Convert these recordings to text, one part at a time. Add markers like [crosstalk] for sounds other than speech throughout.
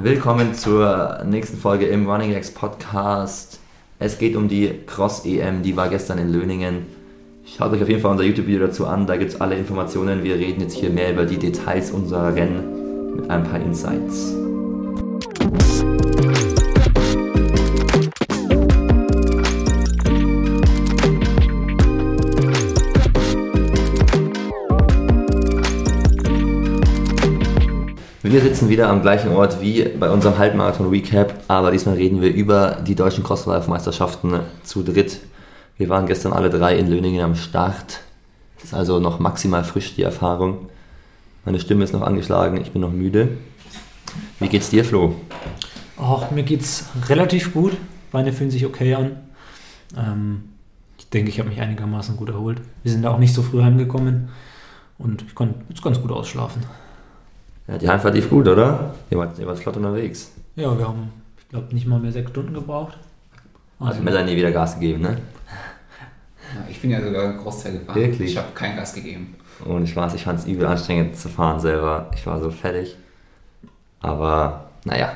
Willkommen zur nächsten Folge im Running X Podcast. Es geht um die Cross EM, die war gestern in Löningen. Schaut euch auf jeden Fall unser YouTube-Video dazu an, da gibt es alle Informationen. Wir reden jetzt hier mehr über die Details unserer Rennen mit ein paar Insights. Wir sitzen wieder am gleichen Ort wie bei unserem Halbmarathon-Recap, aber diesmal reden wir über die deutschen Crosslife-Meisterschaften zu dritt. Wir waren gestern alle drei in Löningen am Start. Es ist also noch maximal frisch, die Erfahrung. Meine Stimme ist noch angeschlagen, ich bin noch müde. Wie geht's dir, Flo? Ach, mir geht's relativ gut. Beine fühlen sich okay an. Ähm, ich denke, ich habe mich einigermaßen gut erholt. Wir sind da auch nicht so früh heimgekommen und ich konnte jetzt ganz gut ausschlafen. Ja, die Heimfahrt lief gut, oder? Ihr wart, ihr wart flott unterwegs. Ja, wir haben, ich glaube, nicht mal mehr sechs Stunden gebraucht. Also, also Melanie wieder Gas gegeben, ne? Ja, ich bin ja sogar einen Großteil gefahren. Wirklich? Ich habe kein Gas gegeben. Und ich weiß, ich fand es übel anstrengend zu fahren selber. Ich war so fertig. Aber, naja,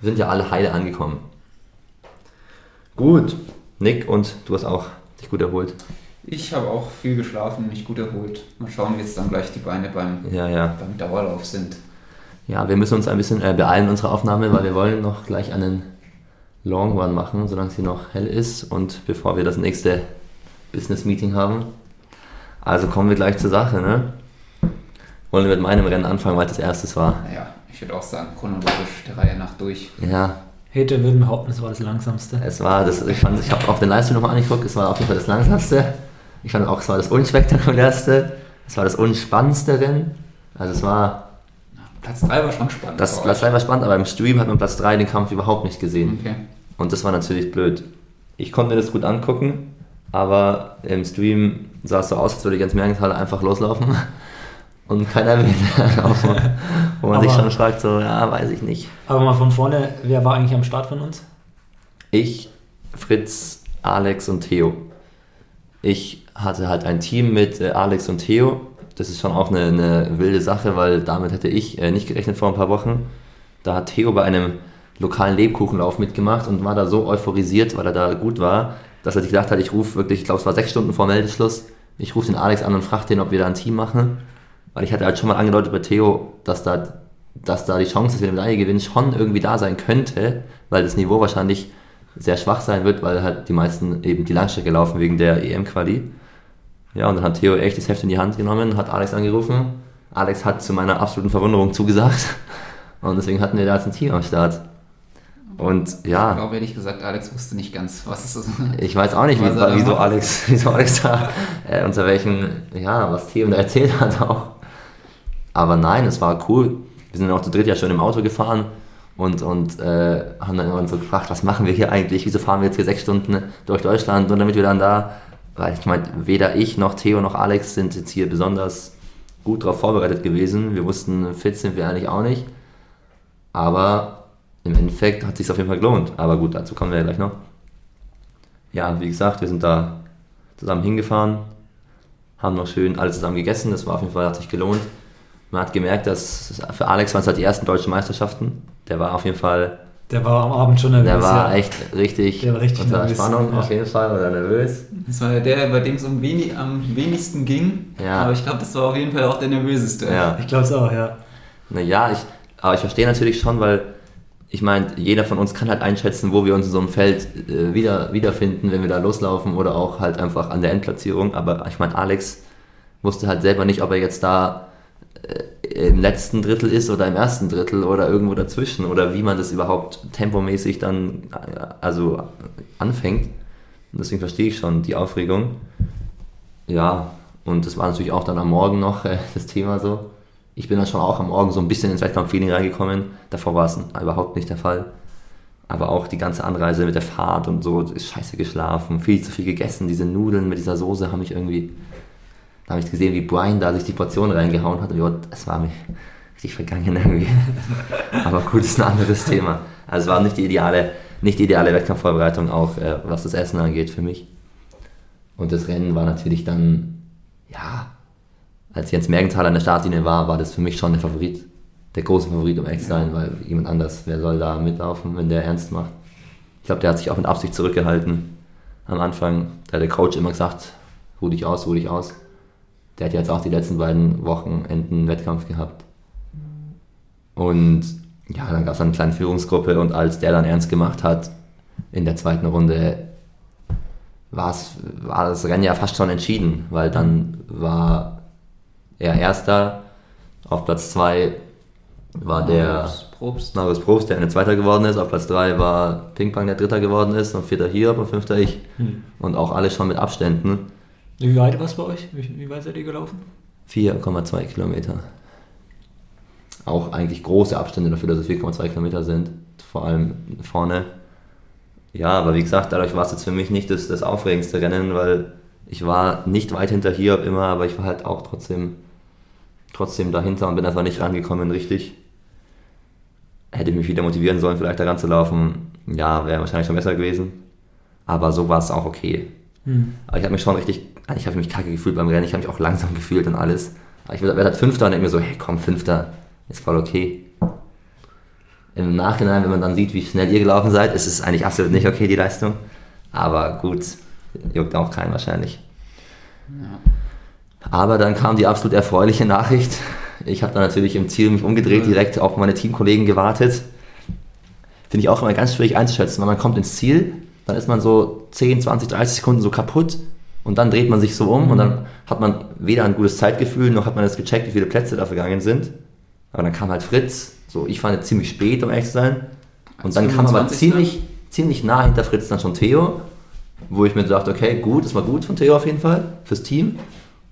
wir sind ja alle heile angekommen. Gut, Nick, und du hast auch dich gut erholt. Ich habe auch viel geschlafen, mich gut erholt. Mal schauen, wie jetzt dann gleich die Beine beim, ja, ja. beim Dauerlauf sind. Ja, wir müssen uns ein bisschen äh, beeilen, unsere Aufnahme, weil wir wollen noch gleich einen Long Run machen, solange es hier noch hell ist und bevor wir das nächste Business Meeting haben. Also kommen wir gleich zur Sache, ne? Wollen wir mit meinem Rennen anfangen, weil das erstes war? Ja, ich würde auch sagen, chronologisch der Reihe nach durch. Ja. Hater würden behaupten, es war das langsamste. Es war das, ich, fand, ich habe auf den Livestream nochmal angeguckt, es war auf jeden Fall das langsamste. Ich fand auch, es war das unspektakulärste, es war das unspannendste Rennen. Also es war. Platz 3 war schon spannend. Das, Platz 3 war spannend, aber im Stream hat man Platz 3 den Kampf überhaupt nicht gesehen. Okay. Und das war natürlich blöd. Ich konnte mir das gut angucken, aber im Stream sah es so aus, als würde ganz Mergenthal einfach loslaufen [laughs] und keiner will laufen. Wo man aber, sich schon fragt, so, ja, weiß ich nicht. Aber mal von vorne, wer war eigentlich am Start von uns? Ich, Fritz, Alex und Theo. Ich hatte halt ein Team mit äh, Alex und Theo. Das ist schon auch eine, eine wilde Sache, weil damit hätte ich äh, nicht gerechnet vor ein paar Wochen. Da hat Theo bei einem lokalen Lebkuchenlauf mitgemacht und war da so euphorisiert, weil er da gut war, dass er sich gedacht hat, ich rufe wirklich, ich glaube es war sechs Stunden vor Meldeschluss, ich rufe den Alex an und frage den, ob wir da ein Team machen. Weil ich hatte halt schon mal angedeutet bei Theo, dass da, dass da die Chance, dass wir eine Medaille gewinnen, schon irgendwie da sein könnte, weil das Niveau wahrscheinlich sehr schwach sein wird, weil halt die meisten eben die Langstrecke laufen wegen der EM-Quali. Ja, und dann hat Theo echt das Heft in die Hand genommen, hat Alex angerufen. Alex hat zu meiner absoluten Verwunderung zugesagt. [laughs] Und deswegen hatten wir da jetzt ein Team am Start. Und ja. Ich glaube ehrlich gesagt, Alex wusste nicht ganz, was es ist. Ich weiß auch nicht, wie, wieso, Alex, [laughs] wieso Alex da, äh, unter welchen, ja, was Theo da erzählt hat [laughs] auch. Aber nein, es war cool. Wir sind auch zu dritt ja schon im Auto gefahren und, und äh, haben dann irgendwann so gefragt, was machen wir hier eigentlich, wieso fahren wir jetzt hier sechs Stunden durch Deutschland und damit wir dann da, weil ich meine, weder ich noch Theo noch Alex sind jetzt hier besonders gut darauf vorbereitet gewesen. Wir wussten, fit sind wir eigentlich auch nicht. Aber im Endeffekt hat es sich auf jeden Fall gelohnt. Aber gut, dazu kommen wir ja gleich noch. Ja, wie gesagt, wir sind da zusammen hingefahren, haben noch schön alles zusammen gegessen. Das war auf jeden Fall, hat sich gelohnt. Man hat gemerkt, dass für Alex waren es halt die ersten deutschen Meisterschaften der war auf jeden Fall. Der war am Abend schon nervös. Der war ja. echt richtig, der war richtig unter nervös, Spannung ja. auf jeden Fall oder nervös. Das war der, bei dem es um wenig, am wenigsten ging. Ja. Aber ich glaube, das war auf jeden Fall auch der nervöseste. Ja. Ich glaube es auch, ja. Naja, ich, aber ich verstehe natürlich schon, weil ich meine, jeder von uns kann halt einschätzen, wo wir uns in so einem Feld äh, wieder, wiederfinden, wenn wir da loslaufen oder auch halt einfach an der Endplatzierung. Aber ich meine, Alex wusste halt selber nicht, ob er jetzt da äh, im letzten Drittel ist oder im ersten Drittel oder irgendwo dazwischen oder wie man das überhaupt tempomäßig dann äh, also anfängt. Deswegen verstehe ich schon die Aufregung. Ja, und das war natürlich auch dann am Morgen noch äh, [laughs] das Thema so. Ich bin dann schon auch am Morgen so ein bisschen ins Wettkampffeeling reingekommen. Davor war es überhaupt nicht der Fall. Aber auch die ganze Anreise mit der Fahrt und so, ist scheiße geschlafen, viel zu viel gegessen. Diese Nudeln mit dieser Soße haben mich irgendwie da habe ich gesehen, wie Brian da sich die Portion reingehauen hat und es war mir richtig vergangen irgendwie. [laughs] Aber gut, ist ein anderes Thema. Also es war nicht die ideale, nicht die ideale Wettkampfvorbereitung, auch äh, was das Essen angeht für mich. Und das Rennen war natürlich dann, ja, als Jens Mergenthal an der Startlinie war, war das für mich schon der Favorit. der große Favorit, um echt sein, weil jemand anders, wer soll da mitlaufen, wenn der ernst macht. Ich glaube, der hat sich auch mit Absicht zurückgehalten. Am Anfang, da hat der Coach immer gesagt, ruh dich aus, ruh dich aus. Der hat jetzt auch die letzten beiden Wochenenden einen Wettkampf gehabt. Und ja, dann gab es eine kleine Führungsgruppe und als der dann ernst gemacht hat, in der zweiten Runde war das Rennen ja fast schon entschieden, weil dann war er Erster, auf Platz 2 war der Probst. Marius Probst, der eine Zweiter geworden ist, auf Platz 3 war Pingpong, der Dritter geworden ist, und Vierter hier, und Fünfter ich. Hm. Und auch alle schon mit Abständen. Wie weit war es bei euch? Wie, wie weit seid ihr gelaufen? 4,2 Kilometer. Auch eigentlich große Abstände dafür, dass es 4,2 Kilometer sind. Vor allem vorne. Ja, aber wie gesagt, dadurch war es jetzt für mich nicht das, das aufregendste Rennen, weil ich war nicht weit hinter hier immer, aber ich war halt auch trotzdem, trotzdem dahinter und bin einfach nicht rangekommen richtig. Hätte ich mich wieder motivieren sollen, vielleicht da ranzulaufen. Ja, wäre wahrscheinlich schon besser gewesen. Aber so war es auch okay. Hm. Aber ich habe mich schon richtig, ich habe mich kacke gefühlt beim Rennen, ich habe mich auch langsam gefühlt und alles. Aber ich werde halt Fünfter und denke mir so, hey komm, Fünfter, ist voll okay. Im Nachhinein, wenn man dann sieht, wie schnell ihr gelaufen seid, ist es eigentlich absolut nicht okay, die Leistung. Aber gut, juckt auch keinen wahrscheinlich. Ja. Aber dann kam die absolut erfreuliche Nachricht. Ich habe dann natürlich im Ziel mich umgedreht, direkt auf meine Teamkollegen gewartet. Finde ich auch immer ganz schwierig einzuschätzen, weil man kommt ins Ziel, dann ist man so 10, 20, 30 Sekunden so kaputt und dann dreht man sich so um und dann hat man weder ein gutes Zeitgefühl, noch hat man das gecheckt, wie viele Plätze da vergangen sind. Aber dann kam halt Fritz, so ich fand ziemlich spät, um ehrlich zu sein. Und dann kam aber ziemlich, ziemlich nah hinter Fritz dann schon Theo, wo ich mir dachte, okay, gut, das war gut von Theo auf jeden Fall, fürs Team.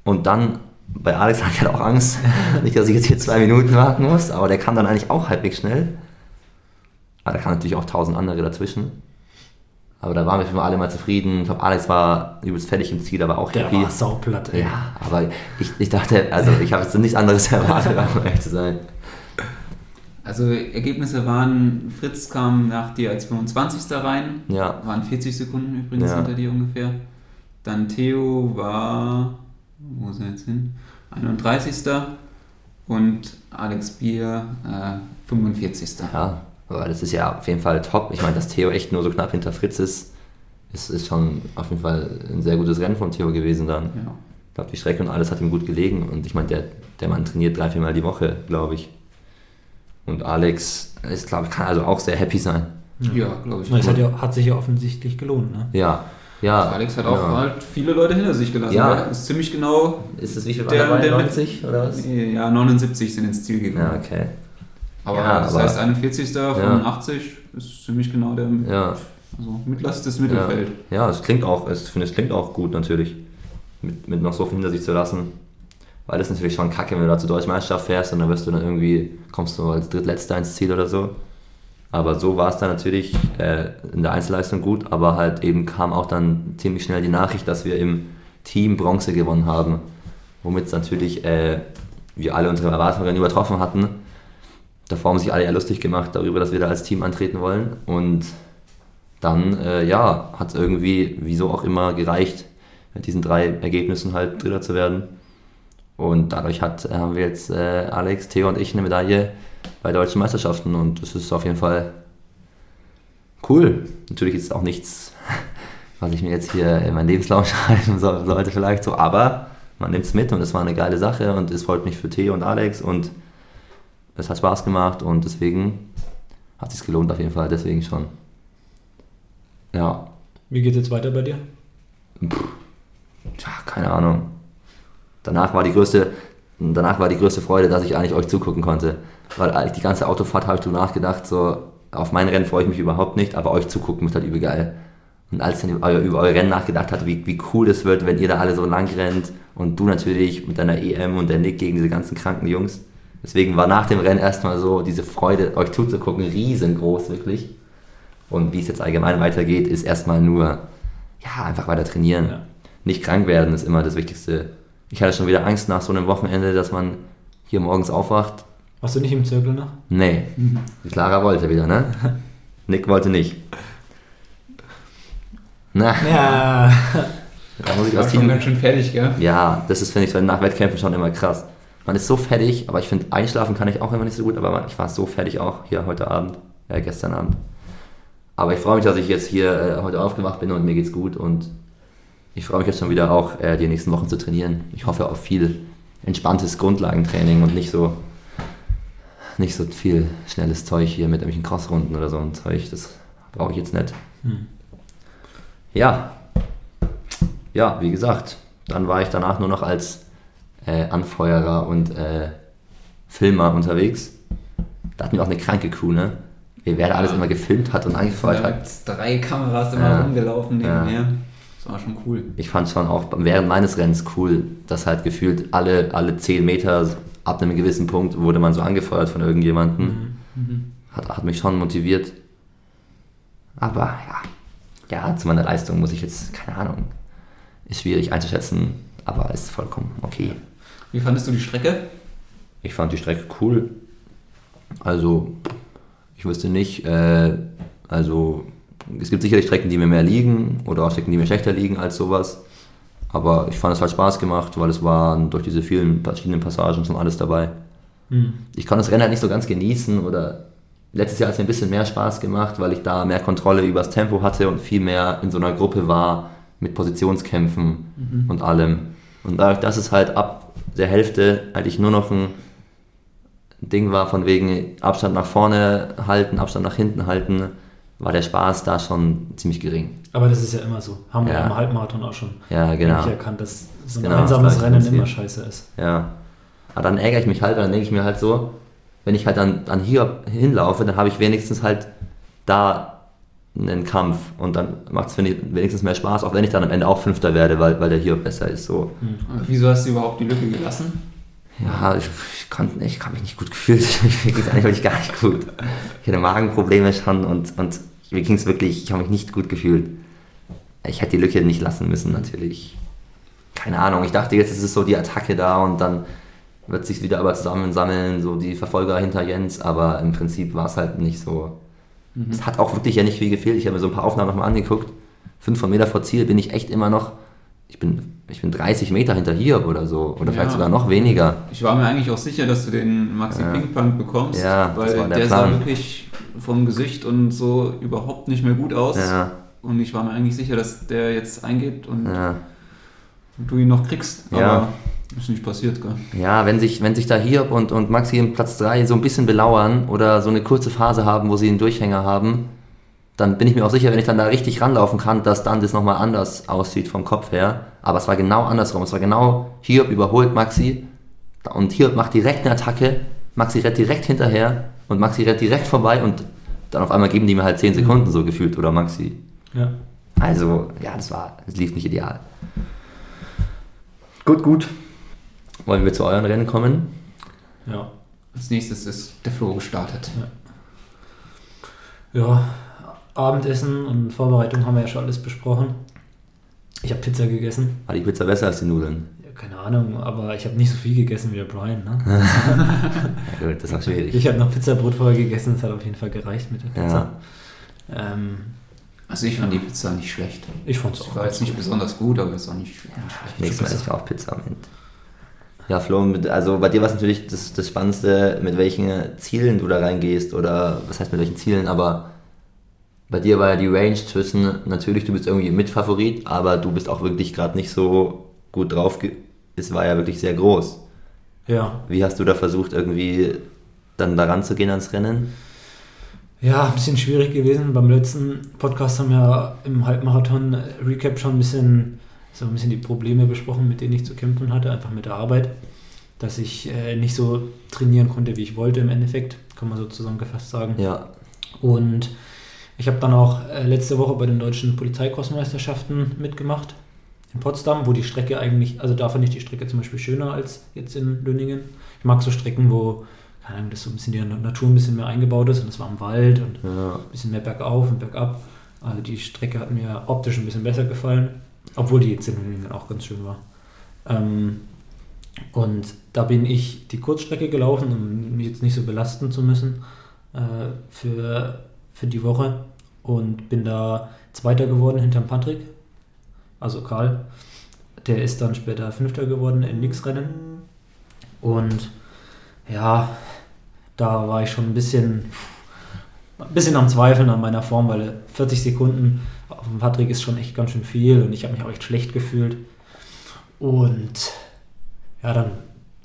Und dann bei Alex hatte ich halt auch Angst, [laughs] nicht, dass ich jetzt hier zwei Minuten warten muss, aber der kam dann eigentlich auch halbwegs schnell. Aber da kamen natürlich auch tausend andere dazwischen. Aber da waren wir alle mal zufrieden. Ich glaube, Alex war übelst fertig im Ziel, aber auch der happy. Der war sauplatt, ey. Ja, aber ich, ich dachte, also ich habe jetzt nichts anderes [laughs] erwartet, um ehrlich zu sein. Also Ergebnisse waren, Fritz kam nach dir als 25. rein, ja. waren 40 Sekunden übrigens ja. hinter dir ungefähr. Dann Theo war, wo ist er jetzt hin? 31. Und Alex Bier äh, 45. Ja, aber das ist ja auf jeden Fall top. Ich meine, dass Theo echt nur so knapp hinter Fritz ist, ist, ist schon auf jeden Fall ein sehr gutes Rennen von Theo gewesen dann. Ja. Ich glaube, die Strecke und alles hat ihm gut gelegen. Und ich meine, der, der Mann trainiert drei, viermal die Woche, glaube ich. Und Alex ist, glaube ich, kann also auch sehr happy sein. Ja, glaube ich. Es hat, ja, hat sich ja offensichtlich gelohnt, ne? Ja. Ja, Alex hat auch ja. halt viele Leute hinter sich gelassen. Ja. Der ist ziemlich genau. Ist das wie viel der, der 90 oder was? Ja, 79 sind ins Ziel gekommen. Ja, okay. Aber ja, das aber heißt 41. von ja. 80 ist ziemlich genau der ja. also mittlerstes Mittelfeld. Ja, es klingt auch, ich finde es klingt auch gut natürlich, mit, mit noch so viel hinter sich zu lassen. Weil das ist natürlich schon kacke, wenn du da zur Deutschen Meisterschaft fährst und dann wirst du dann irgendwie, kommst du als Drittletzter ins Ziel oder so. Aber so war es dann natürlich äh, in der Einzelleistung gut, aber halt eben kam auch dann ziemlich schnell die Nachricht, dass wir im Team Bronze gewonnen haben. Womit natürlich äh, wir alle unsere Erwartungen übertroffen hatten. Davor haben sich alle eher lustig gemacht darüber, dass wir da als Team antreten wollen. Und dann, äh, ja, hat es irgendwie, wieso auch immer, gereicht, mit diesen drei Ergebnissen halt Dritter zu werden. Und dadurch hat, äh, haben wir jetzt äh, Alex, Theo und ich eine Medaille bei deutschen Meisterschaften und das ist auf jeden Fall cool. Natürlich ist es auch nichts, [laughs] was ich mir jetzt hier in meinen Lebenslauf [laughs] schreiben sollte vielleicht so, aber man nimmt es mit und es war eine geile Sache und es freut mich für Theo und Alex und es hat Spaß gemacht und deswegen hat es sich gelohnt auf jeden Fall, deswegen schon. Ja. Wie geht es jetzt weiter bei dir? Puh, tja, keine Ahnung danach war die größte, danach war die größte Freude, dass ich eigentlich euch zugucken konnte. Weil die ganze Autofahrt habe ich drüber nachgedacht, so auf mein Rennen freue ich mich überhaupt nicht, aber euch zugucken ist halt übel geil. Und als ich dann über euer Rennen nachgedacht hatte, wie, wie cool das wird, wenn ihr da alle so lang rennt und du natürlich mit deiner EM und der Nick gegen diese ganzen kranken Jungs. Deswegen war nach dem Rennen erstmal so diese Freude, euch zuzugucken, riesengroß wirklich. Und wie es jetzt allgemein weitergeht, ist erstmal nur, ja, einfach weiter trainieren. Ja. Nicht krank werden ist immer das Wichtigste ich hatte schon wieder Angst nach so einem Wochenende, dass man hier morgens aufwacht. Warst du nicht im Zirkel noch? Nee. Mhm. Clara wollte wieder, ne? [laughs] Nick wollte nicht. Na. Ja. Da muss ich, was Team. ganz schön fertig, gell? Ja, das ist, finde ich, nach Wettkämpfen schon immer krass. Man ist so fertig, aber ich finde, einschlafen kann ich auch immer nicht so gut, aber ich war so fertig auch hier heute Abend, äh, gestern Abend. Aber ich freue mich, dass ich jetzt hier äh, heute aufgewacht bin und mir geht's gut und ich freue mich jetzt schon wieder auch, äh, die nächsten Wochen zu trainieren. Ich hoffe auf viel entspanntes Grundlagentraining und nicht so nicht so viel schnelles Zeug hier mit irgendwelchen Crossrunden oder so ein Zeug. Das brauche ich jetzt nicht. Hm. Ja. Ja, wie gesagt, dann war ich danach nur noch als äh, Anfeuerer und äh, Filmer unterwegs. Da hatten wir auch eine kranke Crew, ne? Wer da alles immer gefilmt hat und angefeuert hat. Drei Kameras immer ja. rumgelaufen nebenher. Ja. Das war schon cool. Ich fand schon auch während meines Rennens cool, dass halt gefühlt alle, alle 10 Meter ab einem gewissen Punkt wurde man so angefeuert von irgendjemandem. Mhm. Mhm. Hat, hat mich schon motiviert. Aber ja, ja, zu meiner Leistung muss ich jetzt, keine Ahnung, ist schwierig einzuschätzen, aber ist vollkommen okay. Wie fandest du die Strecke? Ich fand die Strecke cool. Also, ich wüsste nicht, äh, also es gibt sicherlich Strecken, die mir mehr liegen oder auch Strecken, die mir schlechter liegen als sowas. Aber ich fand es halt Spaß gemacht, weil es waren durch diese vielen verschiedenen Passagen schon alles dabei. Mhm. Ich kann das Rennen halt nicht so ganz genießen oder letztes Jahr hat es mir ein bisschen mehr Spaß gemacht, weil ich da mehr Kontrolle über das Tempo hatte und viel mehr in so einer Gruppe war mit Positionskämpfen mhm. und allem. Und dadurch, dass es halt ab der Hälfte eigentlich nur noch ein Ding war von wegen Abstand nach vorne halten, Abstand nach hinten halten, war der Spaß da schon ziemlich gering. Aber das ist ja immer so. Haben wir ja. im Halbmarathon auch schon ja, genau. erkannt, dass so ein genau, einsames Rennen immer scheiße ist. Ja. Aber dann ärgere ich mich halt, dann denke ich mir halt so, wenn ich halt dann, dann hier hinlaufe, dann habe ich wenigstens halt da einen Kampf und dann macht es wenigstens mehr Spaß, auch wenn ich dann am Ende auch Fünfter werde, weil, weil der hier besser ist. So. Mhm. Wieso hast du überhaupt die Lücke gelassen? Ja, ich, ich konnte nicht, ich habe mich nicht gut gefühlt. mir ging es eigentlich gar nicht gut. Ich hatte Magenprobleme schon und, und mir ging es wirklich, ich habe mich nicht gut gefühlt. Ich hätte die Lücke nicht lassen müssen, natürlich. Keine Ahnung, ich dachte jetzt ist es so die Attacke da und dann wird sich wieder aber zusammensammeln, so die Verfolger hinter Jens, aber im Prinzip war es halt nicht so. Mhm. Es hat auch wirklich ja nicht viel gefehlt. Ich habe mir so ein paar Aufnahmen nochmal angeguckt. 500 Meter vor Ziel bin ich echt immer noch, ich bin, ich bin 30 Meter hinter hier oder so, oder ja. vielleicht sogar noch weniger. Ich war mir eigentlich auch sicher, dass du den Maxi ja. Pinkpunk bekommst, ja, weil der, der sah wirklich vom Gesicht und so überhaupt nicht mehr gut aus. Ja. Und ich war mir eigentlich sicher, dass der jetzt eingeht und ja. du ihn noch kriegst. Aber ja. Ist nicht passiert, gell? Ja, wenn sich, wenn sich da Hiob und, und Maxi im Platz 3 so ein bisschen belauern oder so eine kurze Phase haben, wo sie einen Durchhänger haben, dann bin ich mir auch sicher, wenn ich dann da richtig ranlaufen kann, dass dann das nochmal anders aussieht vom Kopf her. Aber es war genau andersrum. Es war genau, Hiob überholt Maxi und Hiob macht direkt eine Attacke, Maxi rennt direkt hinterher und Maxi rennt direkt vorbei und dann auf einmal geben die mir halt 10 Sekunden so gefühlt oder Maxi. Ja. Also, ja, das war, es lief nicht ideal. Gut, gut. Wollen wir zu euren Rennen kommen? Ja. Als nächstes ist der Flo gestartet. Ja. ja, Abendessen und Vorbereitung haben wir ja schon alles besprochen. Ich habe Pizza gegessen. War die Pizza besser als die Nudeln? keine Ahnung, aber ich habe nicht so viel gegessen wie der Brian. Ne? [laughs] ja, gut, [laughs] das war schwierig. Ich habe noch Pizzabrot vorher gegessen, das hat auf jeden Fall gereicht mit der Pizza. Ja. Ähm, also ich fand die Pizza nicht schlecht. Ich fand es auch. War jetzt nicht besonders gut, aber es war nicht, schlecht. Nächstes Mal esse ich auch Pizza am Ende. Ja, Flo, also bei dir war es natürlich das, das Spannendste, mit welchen Zielen du da reingehst oder was heißt mit welchen Zielen, aber bei dir war ja die Range zwischen, natürlich, du bist irgendwie Mitfavorit, aber du bist auch wirklich gerade nicht so gut drauf es war ja wirklich sehr groß. Ja. Wie hast du da versucht, irgendwie dann daran zu gehen ans Rennen? Ja, ein bisschen schwierig gewesen. Beim letzten Podcast haben wir im Halbmarathon-Recap schon ein bisschen, so ein bisschen die Probleme besprochen, mit denen ich zu kämpfen hatte, einfach mit der Arbeit. Dass ich äh, nicht so trainieren konnte, wie ich wollte im Endeffekt, kann man so zusammengefasst sagen. Ja. Und ich habe dann auch äh, letzte Woche bei den deutschen Polizeikostmeisterschaften mitgemacht in Potsdam, wo die Strecke eigentlich, also da fand ich die Strecke zum Beispiel schöner als jetzt in Lünningen. Ich mag so Strecken, wo, keine Ahnung, das so ein bisschen die Natur ein bisschen mehr eingebaut ist und es war im Wald und ja. ein bisschen mehr bergauf und bergab. Also die Strecke hat mir optisch ein bisschen besser gefallen, obwohl die jetzt in Lünningen auch ganz schön war. Ähm, und da bin ich die Kurzstrecke gelaufen, um mich jetzt nicht so belasten zu müssen äh, für, für die Woche und bin da Zweiter geworden hinterm Patrick also Karl, der ist dann später Fünfter geworden in Nix-Rennen. Und ja, da war ich schon ein bisschen, ein bisschen am Zweifeln an meiner Form, weil 40 Sekunden auf dem Patrick ist schon echt ganz schön viel und ich habe mich auch echt schlecht gefühlt. Und ja, dann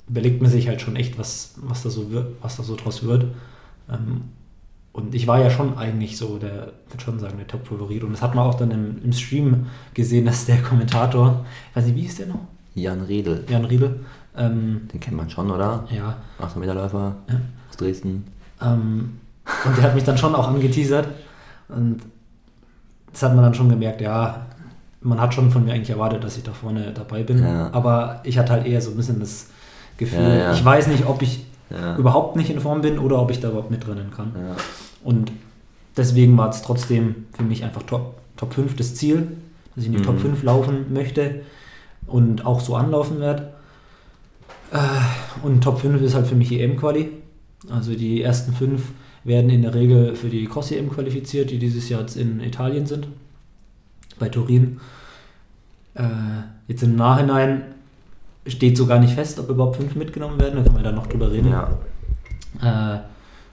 überlegt man sich halt schon echt, was, was, da, so wird, was da so draus wird. Ähm, und ich war ja schon eigentlich so, der, würde schon sagen, der Top-Favorit. Und das hat man auch dann im, im Stream gesehen, dass der Kommentator, ich weiß nicht, wie ist der noch? Jan Riedel. Jan Riedel. Ähm, Den kennt man schon, oder? ja. 800 Meterläufer Ja. aus Dresden. Ähm, und der hat mich dann schon auch angeteasert. Und das hat man dann schon gemerkt, ja, man hat schon von mir eigentlich erwartet, dass ich da vorne dabei bin. Ja. Aber ich hatte halt eher so ein bisschen das Gefühl, Ja, ja. ich weiß nicht, ob ich überhaupt nicht in Form bin oder ob ich da überhaupt mitrennen kann. Und deswegen war es trotzdem für mich einfach Top, Top 5 das Ziel, dass ich in die Mhm. Top 5 laufen möchte und auch so anlaufen werde. Äh, Und Top 5 ist halt für mich EM-Quali. Also die ersten fünf werden in der Regel für die Cross-EM qualifiziert, die dieses Jahr jetzt in Italien sind, bei Turin. Äh, Jetzt im Nachhinein steht so gar nicht fest, ob überhaupt fünf mitgenommen werden, da können wir dann noch drüber reden. ja. Äh,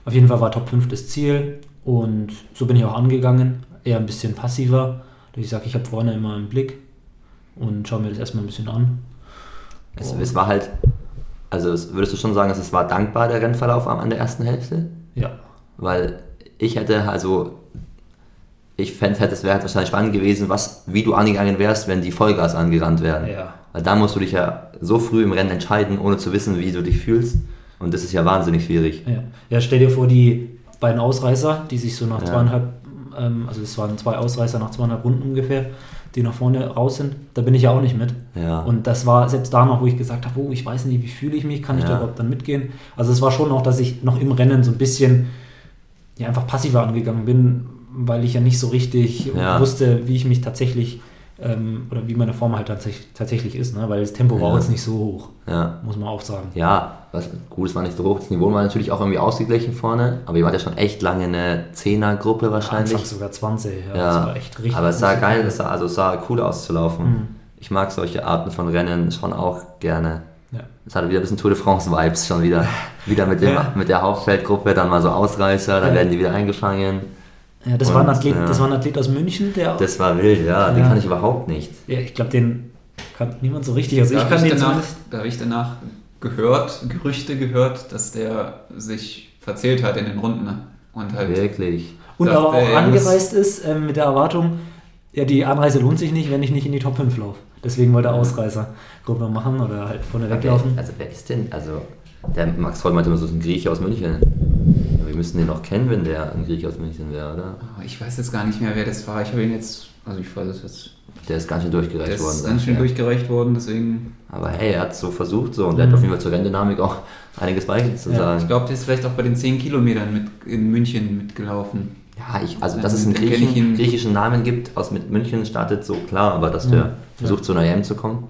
auf jeden Fall war Top 5 das Ziel und so bin ich auch angegangen. Eher ein bisschen passiver. Ich sage, ich habe vorne immer im Blick und schaue mir das erstmal ein bisschen an. Es, es war halt, also es, würdest du schon sagen, es war dankbar, der Rennverlauf an der ersten Hälfte? Ja, Weil ich hätte, also, ich fände, es wäre halt wahrscheinlich spannend gewesen, was, wie du angegangen wärst, wenn die Vollgas angerannt werden. ja. Weil da musst du dich ja so früh im Rennen entscheiden, ohne zu wissen, wie du dich fühlst. Und das ist ja wahnsinnig schwierig. Ja. ja, stell dir vor, die beiden Ausreißer, die sich so nach Ja. zweieinhalb, ähm, also es waren zwei Ausreißer nach zweieinhalb Runden ungefähr, die nach vorne raus sind, da bin ich ja auch nicht mit. Ja. Und das war selbst da noch, wo ich gesagt habe, oh, ich weiß nicht, wie fühle ich mich, kann ich da überhaupt dann mitgehen? Also es war schon noch, dass ich noch im Rennen so ein bisschen ja, einfach passiver angegangen bin, weil ich ja nicht so richtig Ja. wusste, wie ich mich tatsächlich ähm, oder wie meine Form halt tatsächlich, tatsächlich ist, ne? weil das Tempo war Ja. jetzt nicht so hoch, ja. muss man auch sagen. Ja, was, gut, es war nicht so hoch. Das Niveau war natürlich auch irgendwie ausgeglichen vorne. Aber ihr wart ja schon echt lange eine Zehnergruppe wahrscheinlich. Anfangs sogar 20, ja, Ja, das war echt richtig. aber es sah geil, es sah, also es sah cool aus zu laufen. Mhm. Ich mag solche Arten von Rennen schon auch gerne. Es hatte wieder ein bisschen Tour de France-Vibes schon wieder. Wieder mit, dem, Ja. mit der Hauptfeldgruppe, dann mal so Ausreißer, dann Ja. werden die wieder eingefangen. Ja, das, Und, war ein Athlet, ja. das war ein Athlet aus München, der. Das war wild, ja, den kann ich überhaupt nicht. ja, ich glaube, den kann niemand so richtig. Also da ich habe kann ich, den danach, da hab ich danach gehört, Gerüchte gehört, dass der sich verzählt hat in den Runden. ne? Und halt Wirklich. Und aber auch er angereist ist ähm, mit der Erwartung, ja, die Anreise lohnt sich nicht, wenn ich nicht in die Top 5 laufe. Deswegen wollte er Ausreißergruppe machen oder halt vorne weglaufen. Also wer ist denn, also der Max Voll meinte immer so, ist ein Grieche aus München. Wir müssten den noch kennen, wenn der ein Grieche aus München wäre, oder? Oh, ich weiß jetzt gar nicht mehr, wer das war. Ich habe ihn jetzt, also ich weiß es jetzt, Der ist ganz schön der durchgereicht worden. ist sagt ganz schön er. durchgereicht worden, deswegen, Aber hey, er hat es so versucht so und er hat Mhm. auf jeden Fall zur Renndynamik auch [laughs] einiges Ja, beigetragen. ich glaube, der ist vielleicht auch bei den 10 Kilometern mit, in München mitgelaufen. Ja, ich, also dass es einen Griechen, griechischen Namen gibt, aus mit München startet, so klar, aber dass der Ja. versucht zu einer EM zu kommen.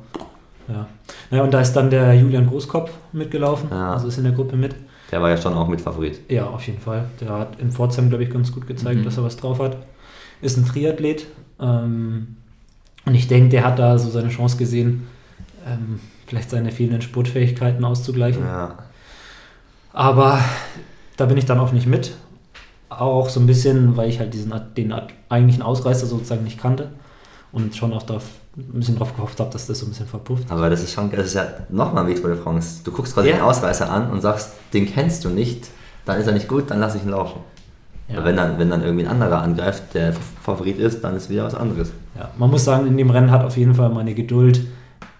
Ja. Naja, und da ist dann der Julian Großkopf mitgelaufen, Ja. also ist in der Gruppe mit. Der war ja schon auch mit Favorit. Ja, auf jeden Fall. Der hat in Pforzheim, glaube ich, ganz gut gezeigt, Mhm. dass er was drauf hat. Ist ein Triathlet. Ähm, und ich denke, der hat da so seine Chance gesehen, ähm, vielleicht seine fehlenden Sportfähigkeiten auszugleichen. Ja. Aber da bin ich dann auch nicht mit. Auch so ein bisschen, weil ich halt diesen den eigentlichen Ausreißer sozusagen nicht kannte und schon auch da ein bisschen drauf gehofft habe, dass das so ein bisschen verpufft. Aber das ist schon, das ist ja nochmal wie Tour de France. Du guckst quasi Ja. den Ausreißer an und sagst, den kennst du nicht, dann ist er nicht gut, dann lass ich ihn laufen. Ja. Aber wenn dann, wenn dann irgendwie ein anderer angreift, der Favorit ist, dann ist wieder was anderes. Ja, man muss sagen, in dem Rennen hat auf jeden Fall meine Geduld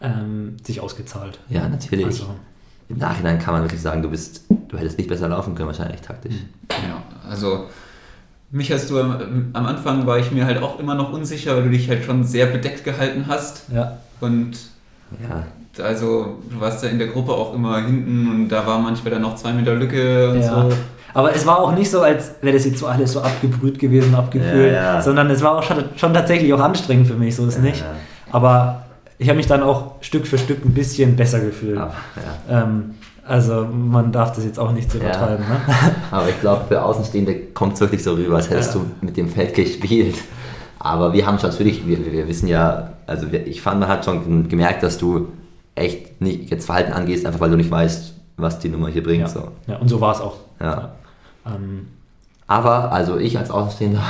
ähm, sich ausgezahlt. Ja, natürlich. Also, Im Nachhinein kann man wirklich sagen, du bist, du hättest nicht besser laufen können, wahrscheinlich taktisch. Ja, also mich hast du am, am Anfang war ich mir halt auch immer noch unsicher, weil du dich halt schon sehr bedeckt gehalten hast. ja, Und Ja, also du warst ja in der Gruppe auch immer hinten und da war manchmal dann noch zwei Meter Lücke und ja. so. Aber es war auch nicht so, als wäre das jetzt so alles so abgebrüht gewesen, abgefüllt, Ja, ja. sondern es war auch schon, schon tatsächlich auch anstrengend für mich, so ist Ja, nicht. ja. Aber ich habe mich dann auch Stück für Stück ein bisschen besser gefühlt. Ähm, also man darf das jetzt auch nicht zu Ja. übertreiben. Ne? [laughs] aber ich glaube, für Außenstehende kommt es wirklich so rüber, als hättest Ja. du mit dem Feld gespielt. Aber wir haben schon natürlich, wir, wir wissen ja, also wir, ich fand, man hat schon gemerkt, dass du echt nicht jetzt Verhalten angehst, einfach weil du nicht weißt, was die Nummer hier bringt. Ja, So. ja und so war es auch. Ja. Ähm, Aber, also ich als Außenstehender,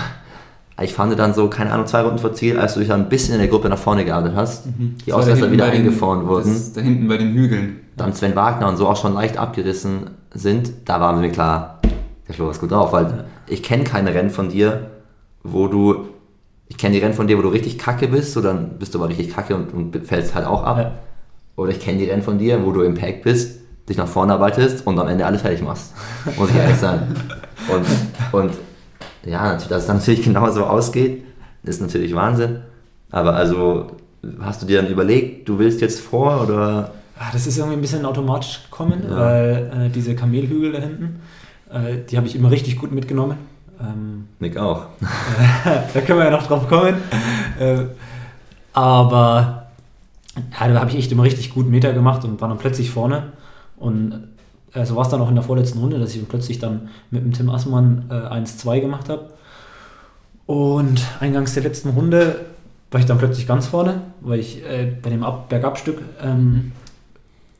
ich fand dann so, keine Ahnung, zwei Runden vor Ziel, als du dich dann ein bisschen in der Gruppe nach vorne gearbeitet hast, die Das war da Ausländer hinten wieder bei den- eingefahren wurden, Das, da hinten bei den Hügeln. Dann Sven Wagner und so auch schon leicht abgerissen sind, da war mir klar, der Flo ist gut drauf, weil ich kenne keine Rennen von dir, wo du, ich kenne die Rennen von dir, wo du richtig kacke bist, so dann bist du aber richtig kacke und, und fällst halt auch ab. Ja. Oder ich kenne die Rennen von dir, wo du im Pack bist, dich nach vorne arbeitest und am Ende alles fertig machst. [laughs] Muss ich ehrlich sagen. Und, und ja, dass es dann natürlich genauso ausgeht, ist natürlich Wahnsinn. Aber also, hast du dir dann überlegt, du willst jetzt vor oder? Ah, Das ist irgendwie ein bisschen automatisch gekommen, Ja. weil äh, diese Kamelhügel da hinten, äh, die habe ich immer richtig gut mitgenommen. Ähm, Nick auch. [laughs] da können wir ja noch drauf kommen. Äh, aber ja, da habe ich echt immer richtig gut Meter gemacht und war dann plötzlich vorne. Und äh, so war es dann auch in der vorletzten Runde, dass ich plötzlich dann mit dem Tim Assmann äh, 1-2 gemacht habe. Und eingangs der letzten Runde war ich dann plötzlich ganz vorne, weil ich äh, bei dem Ab Bergabstück ähm,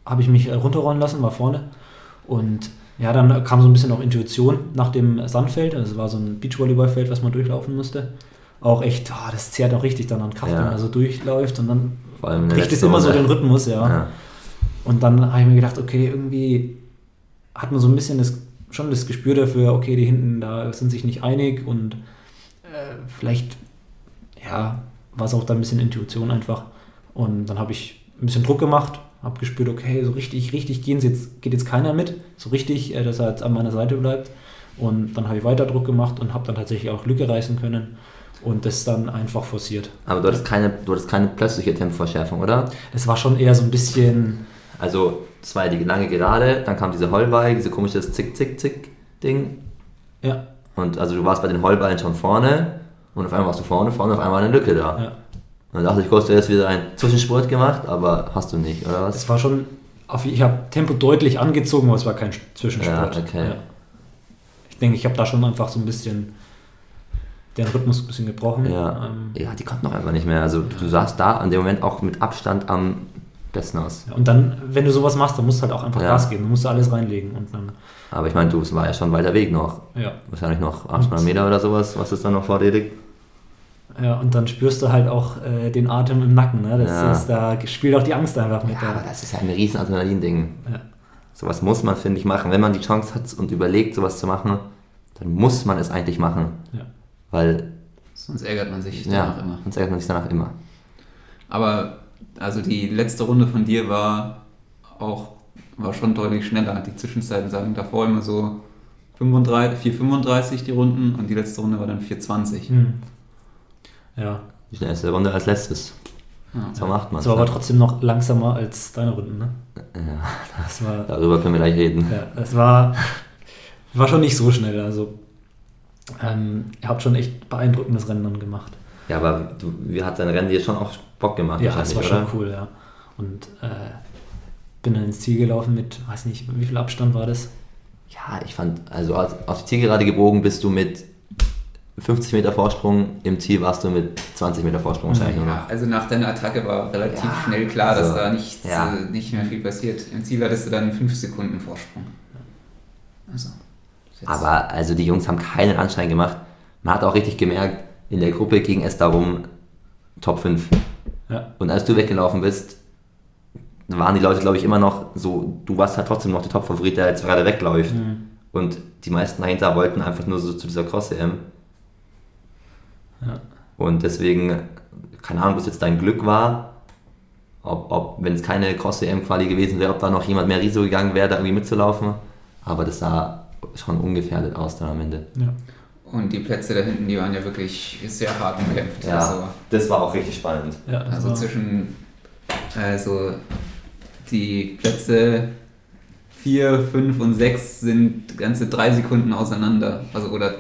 habe ich mich äh, runterrollen lassen, war vorne. Und ja, dann kam so ein bisschen auch Intuition nach dem Sandfeld. Also es war so ein Beachvolleyballfeld, was man durchlaufen musste. Auch echt, ah, das zehrt auch richtig dann an Kraft, Ja. wenn man so durchläuft und dann bricht es immer so den Rhythmus, ja. Ja. Und dann habe ich mir gedacht, okay, irgendwie hat man so ein bisschen das, schon das Gespür dafür, okay, die hinten da sind sich nicht einig und äh, vielleicht, ja, war es auch da ein bisschen Intuition einfach. Und dann habe ich ein bisschen Druck gemacht, habe gespürt, okay, so richtig, richtig gehen sie jetzt, geht jetzt keiner mit, so richtig, äh, dass er jetzt an meiner Seite bleibt. Und dann habe ich weiter Druck gemacht und habe dann tatsächlich auch Lücke reißen können und das dann einfach forciert. Aber du hattest keine, du hattest keine plötzliche Tempoverschärfung, oder? Das war schon eher so ein bisschen, Also, das war ja die lange Gerade, dann kam diese Heulball, diese komische Zick-Zick-Zick-Ding. ja, Und also du warst bei den Heulballen schon vorne und auf einmal warst du vorne, vorne auf einmal eine Lücke da. ja. Dann dachte ich kurz, du hättest wieder einen Zwischenspurt gemacht, aber hast du nicht, oder was? Es war schon, ich habe Tempo deutlich angezogen, aber es war kein Zwischensport. Ja, okay. Ich denke, ich habe da schon einfach so ein bisschen den Rhythmus ein bisschen gebrochen. Ja. Ähm, Ja, die konnten noch einfach nicht mehr. Also du sahst da an dem Moment auch mit Abstand am besten aus. ja, und dann, wenn du sowas machst, dann musst du halt auch einfach Ja. Gas geben. Du musst da alles reinlegen und dann, Aber ich meine, du, es war ja schon weiter Weg noch. ja. Wahrscheinlich noch 800 Meter oder sowas, was ist dann noch vor dir liegt. Ja, und dann spürst du halt auch äh, den Atem im Nacken. Ne? Das Ja. ist, da spielt auch die Angst einfach mit. Ja, aber da. das ist ja ein riesen Adrenalin-Ding. Ja. Sowas muss man, finde ich, machen. Wenn man die Chance hat und überlegt, sowas zu machen, dann muss man es eigentlich machen. Ja. Weil, Sonst ärgert man sich ja, danach immer. sonst ärgert man sich danach immer. Aber also die letzte Runde von dir war auch war schon deutlich schneller. Die Zwischenzeiten sagen davor immer so 35, 4,35 die Runden und die letzte Runde war dann 4,20. Hm. Ja, Die schnellste Runde als letztes. Ja. So macht man das war aber trotzdem noch langsamer als deine Runden. Ne? Ja, [laughs] Das war, darüber können wir gleich reden. Ja, es war, war schon nicht so schnell. Also, ähm, ihr habt schon echt beeindruckendes Rennen dann gemacht. Ja, aber du, wie hat dein Rennen dir schon auch Bock gemacht? Ja, das war wahrscheinlich, schon cool, ja. Und äh, bin dann ins Ziel gelaufen mit, weiß nicht, wie viel Abstand war das? Ja, ich fand, also als- auf die Zielgerade gebogen bist du mit 50 Meter Vorsprung, im Ziel warst du mit 20 Meter Vorsprung wahrscheinlich nur Ja, noch. also nach deiner Attacke war relativ Ja, schnell klar, dass also, da nichts, ja. äh, nicht mehr viel passiert. Im Ziel hattest du dann 5 Sekunden Vorsprung. Also, Aber also die Jungs haben keinen Anschein gemacht. Man hat auch richtig gemerkt, in der Gruppe ging es darum, Top 5. Ja, Und als du weggelaufen bist, waren die Leute, glaube ich, immer noch so, du warst halt trotzdem noch der Top-Favorit, der jetzt gerade wegläuft. Mhm. Und die meisten dahinter wollten einfach nur so zu dieser Cross-EM. Ja. Und deswegen, keine Ahnung, was jetzt dein Glück war, ob, ob wenn es keine Cross-EM-Quali gewesen wäre, ob da noch jemand mehr Risiko gegangen wäre, da irgendwie mitzulaufen. Aber das sah schon ungefährdet aus dann am Ende. ja. Und die Plätze da hinten, die waren ja wirklich sehr hart umkämpft. Ja, Also, das war auch richtig spannend. ja also zwischen also die Plätze 4, 5 und 6 sind ganze drei Sekunden auseinander. Also oder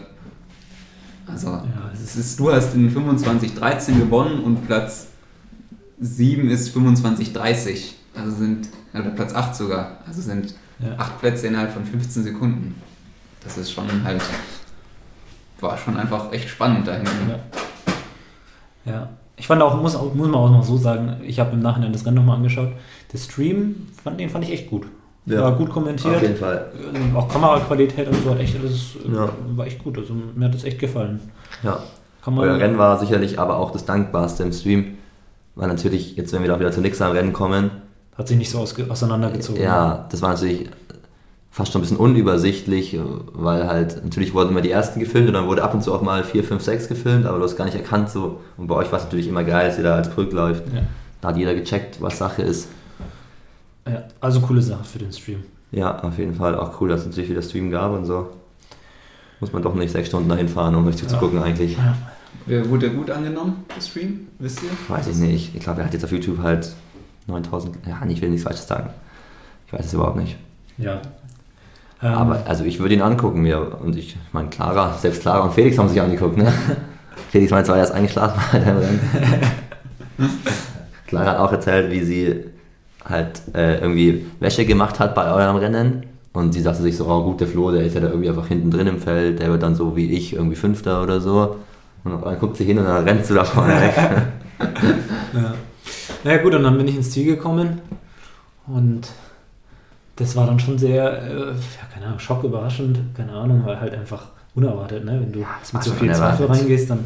also Ja, es ist, du hast in 25, 13 gewonnen und Platz 7 ist 25, 30. Also sind, oder Platz 8 sogar. Also sind ja. acht Plätze innerhalb von 15 Sekunden. Das ist schon halt, war schon einfach echt spannend da hinten. Ja. ja. Ich fand auch, muss, auch, muss man auch noch so sagen, ich habe im Nachhinein das Rennen nochmal angeschaut. Der Stream, fand, den fand ich echt gut. Ja. War gut kommentiert. Auf jeden Fall. Ähm, auch Kameraqualität und so hat echt alles, äh, ja. war echt gut. Also mir hat das echt gefallen. Ja. Euer Rennen war sicherlich aber auch das dankbarste im Stream. Weil natürlich, jetzt wenn wir da wieder zu nix am Rennen kommen. Hat sich nicht so auseinandergezogen. Ja, das war natürlich fast schon ein bisschen unübersichtlich, weil halt, natürlich wurden immer die ersten gefilmt und dann wurde ab und zu auch mal 4, 5, 6 gefilmt, aber du hast gar nicht erkannt so. Und bei euch war es natürlich immer geil, dass ihr da als Brück läuft. Ja. Da hat jeder gecheckt, was Sache ist. Ja, also coole Sache für den Stream. Ja, auf jeden Fall. Auch cool, dass es natürlich wieder Stream gab und so. Muss man doch nicht sechs Stunden dahin fahren, um euch zuzugucken ja. eigentlich. Ja. Wurde der gut angenommen, der Stream? Wisst ihr? Weiß ich nicht. Ich glaube, er hat jetzt auf YouTube halt 9000. Ja, ich will nichts Falsches sagen. Ich weiß es überhaupt nicht. Ja, ähm, Aber also ich würde ihn angucken mir. Und ich, ich meine, Clara, selbst Clara und Felix haben sich angeguckt, ne? [laughs] Felix meint zwar erst eingeschlafen. [laughs] Clara hat auch erzählt, wie sie halt äh, irgendwie Wäsche gemacht hat bei eurem Rennen. Und sie sagte sich so, oh gut, der Flo, der ist ja da irgendwie einfach hinten drin im Feld, der wird dann so wie ich irgendwie Fünfter oder so. Und dann guckt sie hin und dann rennst du da vorne [laughs] weg. ja. Naja gut, und dann bin ich ins Ziel gekommen und das war dann schon sehr, äh, ja, keine Ahnung, schocküberraschend, keine Ahnung, weil halt einfach unerwartet, ne? Wenn du ja, mit so viel Zweifel reingehst, dann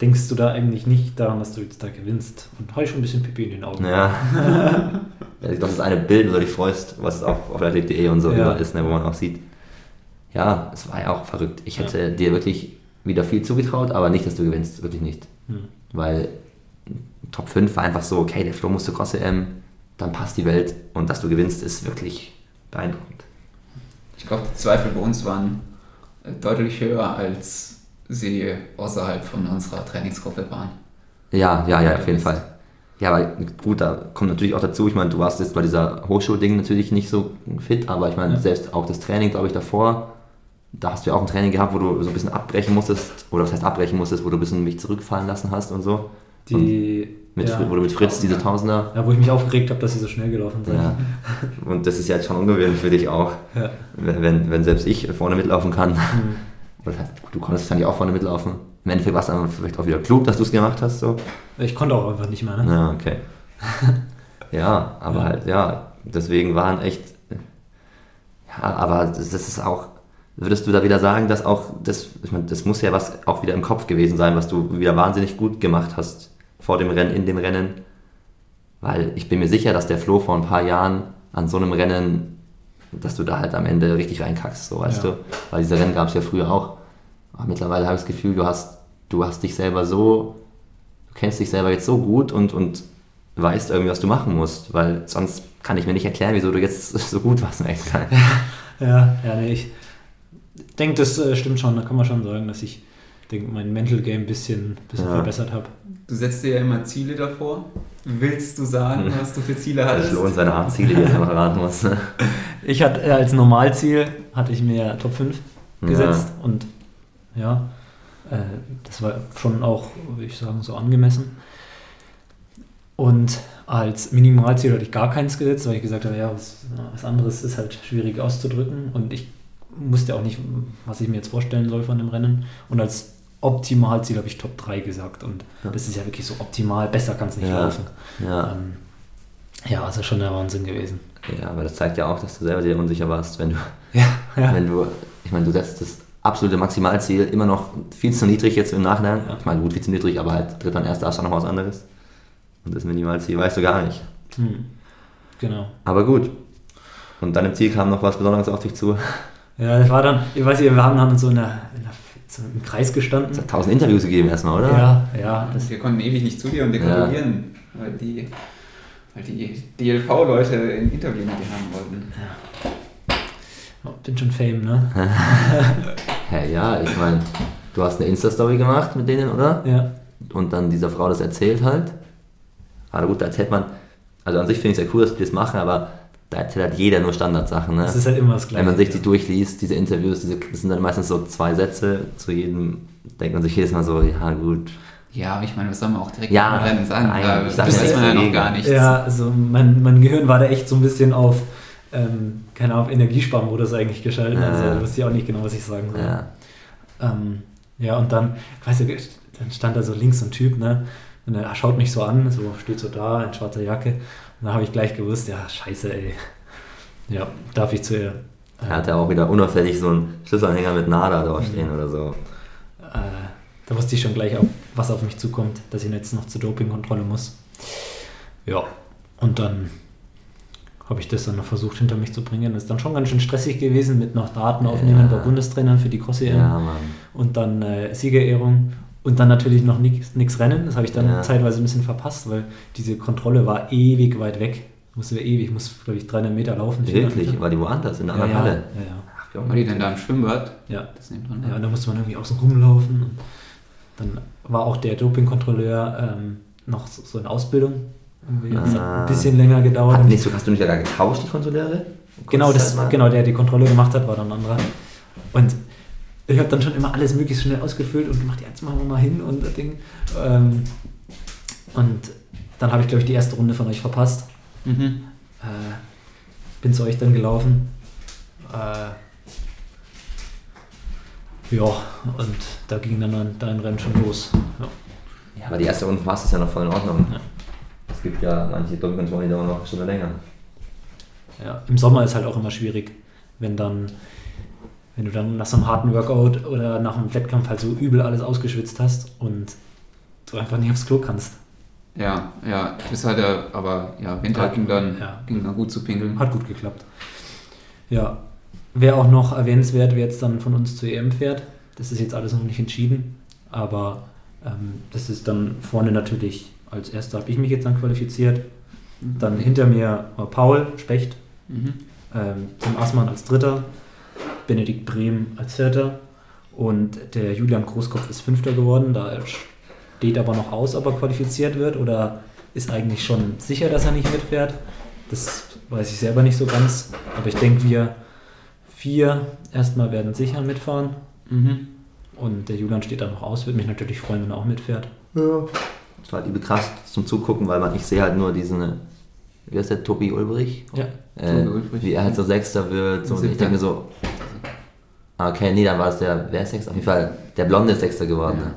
denkst du da eigentlich nicht daran, dass du jetzt da gewinnst. Und habe ich schon ein bisschen Pipi in den Augen. Ja. [laughs] ja ich glaube, das ist eine Bild, wo du dich freust, was auch auf athletik.de und so ja. ist, ne, wo man auch sieht. Ja, es war ja auch verrückt. Ich hätte ja. dir wirklich wieder viel zugetraut, aber nicht, dass du gewinnst, wirklich nicht. Hm. Weil Top 5 war einfach so, okay, der Flo musste Cross EM, dann passt die Welt und dass du gewinnst, ist wirklich beeindruckend. Ich glaube, die Zweifel bei uns waren deutlich höher, als sie außerhalb von unserer Trainingsgruppe waren. Ja, ja, ja, auf jeden Fall. Ja, aber gut, da kommt natürlich auch dazu, ich meine, du warst jetzt bei dieser Hochschulding natürlich nicht so fit, aber ich meine, ja. selbst auch das Training, glaube ich, davor, da hast du ja auch ein Training gehabt, wo du so ein bisschen abbrechen musstest, oder was heißt abbrechen musstest, wo du ein bisschen mich zurückfallen lassen hast und so. Die, und mit, ja. Wo du mit Fritz diese Tausender. Ja, wo ich mich aufgeregt habe, dass sie so schnell gelaufen sind. Ja. Und das ist ja jetzt schon ungewöhnlich für dich auch. Ja. Wenn, wenn selbst ich vorne mitlaufen kann. Mhm. Du konntest dann ja auch vorne mitlaufen. Im Endeffekt war es dann vielleicht auch wieder klug, dass du es gemacht hast. So. Ich konnte auch einfach nicht mehr, ne? Ja, okay. [laughs] ja, aber ja. halt, ja, deswegen waren echt. Ja, aber das, das ist auch. Würdest du da wieder sagen, dass auch das, ich meine, das muss ja was auch wieder im Kopf gewesen sein, was du wieder wahnsinnig gut gemacht hast vor dem Rennen, in dem Rennen. Weil ich bin mir sicher, dass der Flo vor ein paar Jahren an so einem Rennen, dass du da halt am Ende richtig reinkackst, so weißt ja. du. Weil diese Rennen gab es ja früher auch. Aber mittlerweile habe ich das Gefühl, du hast, du hast dich selber so, du kennst dich selber jetzt so gut und, und weißt irgendwie, was du machen musst. Weil sonst kann ich mir nicht erklären, wieso du jetzt [laughs] so gut warst im. [laughs] Ja, ja, nee, ich denke, das äh, stimmt schon. Da kann man schon sagen, dass ich denke, mein Mental Game ein bisschen, bisschen ja. verbessert habe. Du setzt dir ja immer Ziele davor. Willst du sagen, was du für Ziele hattest? Das lohnt seine Art Ziele, die er noch erraten muss. [laughs] Ich hatte äh, als Normalziel hatte ich mir Top 5 gesetzt ja. und ja, äh, das war schon auch, würde ich sagen, so angemessen. Und als Minimalziel hatte ich gar keins gesetzt, weil ich gesagt habe, ja, was, was anderes ist halt schwierig auszudrücken und ich wusste auch nicht, was ich mir jetzt vorstellen soll von dem Rennen. Und als Optimalziel habe ich Top 3 gesagt. Und ja. das ist ja wirklich so optimal. Besser kann es nicht ja. laufen. Ja. Ähm, ja, also schon der Wahnsinn gewesen. Ja, aber das zeigt ja auch, dass du selber dir unsicher warst, wenn du, [laughs] ja, ja. wenn du, ich meine, du setzt das absolute Maximalziel immer noch viel zu niedrig jetzt im Nachhinein. Ja. Ich meine, gut, viel zu niedrig, aber halt dritter und erster dann noch was anderes. Und das Minimalziel weißt du gar nicht. Hm. Genau. Aber gut. Und dann im Ziel kam noch was Besonderes auf dich zu. Ja, das war dann, ich weiß nicht, wir haben dann so in der, in der im Kreis gestanden. Es hat tausend Interviews gegeben erstmal, oder? Ja, ja. Das wir konnten ewig nicht zu dir und dekorieren, ja. weil die, weil die DLV-Leute ein Interview mit dir haben wollten. Ja. Oh, bin schon Fame, ne? [laughs] hey, ja, ich meine, du hast eine Insta-Story gemacht mit denen, oder? Ja. Und dann dieser Frau das erzählt halt. Aber gut, da erzählt man, also an sich finde ich es ja cool, dass die das machen, aber da erzählt halt jeder nur Standardsachen. Ne? Das ist halt immer das Gleiche. Wenn man sich die durchliest, diese Interviews, diese, das sind dann meistens so zwei Sätze. Zu jedem denkt man sich jedes Mal so, ja gut. Ja, ich meine, was soll man auch direkt ja, Rennen sagen? Nein, da weiß man ja noch gar nichts. Ja, also mein, mein Gehirn war da echt so ein bisschen auf, ähm, keine Ahnung, Energiesparmodus eigentlich geschaltet. Ja. Also wusste ich auch nicht genau, was ich sagen soll. Ja, ähm, ja und dann, weißt du, dann stand da so links so ein Typ, ne? Und er schaut mich so an, so steht so da in schwarzer Jacke. Dann habe ich gleich gewusst, ja, scheiße, ey. Ja, darf ich zu ihr. Er hat ja auch wieder unauffällig so einen Schlüsselanhänger mit Nada draufstehen oder so. Äh, da wusste ich schon gleich, auf, was auf mich zukommt, dass ich jetzt noch zur Dopingkontrolle muss. Ja, und dann habe ich das dann noch versucht hinter mich zu bringen. Das ist dann schon ganz schön stressig gewesen mit noch Daten aufnehmen Ja. bei Bundestrainern für die cross -EM. Ja, und dann äh, Siegerehrung und dann natürlich noch nichts Rennen. Das habe ich dann Ja. zeitweise ein bisschen verpasst, weil diese Kontrolle war ewig weit weg. Musste ewig, ich muss glaube ich 300 Meter laufen. 400 Wirklich? Meter. War die woanders? In der Ja, anderen ja, Halle? ja, Ach, wie War die denn da im Schwimmbad? ja. Das dran. ja. Und da musste man irgendwie außen rumlaufen. Und dann war auch der Dopingkontrolleur ähm, noch so, so in Ausbildung. Das hat Ah. ein bisschen länger gedauert. Hat nicht so, hast du nicht sogar getauscht, die Kontrolleure? Genau, das, genau, der die Kontrolle gemacht hat, war dann ein anderer. Und ich habe dann schon immer alles möglichst schnell ausgefüllt und gemacht, jetzt machen wir mal hin und das Ding. Ähm, und dann habe ich, glaube ich, die erste Runde von euch verpasst. Mhm. Äh, bin zu euch dann gelaufen. Äh, ja, und da ging dann dein Rennen schon los. Ja. Ja, aber die erste Runde war es ja noch voll in Ordnung. Ja. Es gibt ja manche Dopingkontrollen, die dauern noch eine Stunde länger. Ja, Im Sommer ist halt auch immer schwierig, wenn dann, wenn du dann nach so einem harten Workout oder nach einem Wettkampf halt so übel alles ausgeschwitzt hast und du einfach nicht aufs Klo kannst. Ja, ja, hat er, aber ja, Winter ging dann, Ja. ging dann gut zu pinkeln. Hat gut geklappt. Ja, wäre auch noch erwähnenswert, wer jetzt dann von uns zur EM fährt. Das ist jetzt alles noch nicht entschieden, aber ähm, das ist dann vorne natürlich, als erster habe ich mich jetzt dann qualifiziert. Dann hinter mir war Paul Specht, Mhm. ähm, Tim Aßmann als Dritter, Benedikt Brehm als Vierter und der Julian Großkopf ist Fünfter geworden. Da steht aber noch aus, ob er qualifiziert wird oder ist eigentlich schon sicher, dass er nicht mitfährt. Das weiß ich selber nicht so ganz, aber ich denke, wir vier erstmal werden sicher mitfahren Mhm. und der Julian steht da noch aus. Würde mich natürlich freuen, wenn er auch mitfährt. Ja. Das war halt übel krass zum Zugucken, weil man, ich sehe halt nur diesen, wie heißt der, Tobi Ulbrich? Ja, Äh, Tobi Ulbrich. wie er halt so Sechster wird. So, und ich denke mir so, ah, okay, nee, dann war es der, wer ist Sechster? Auf jeden Fall, der Blonde ist Sechster geworden. Ja.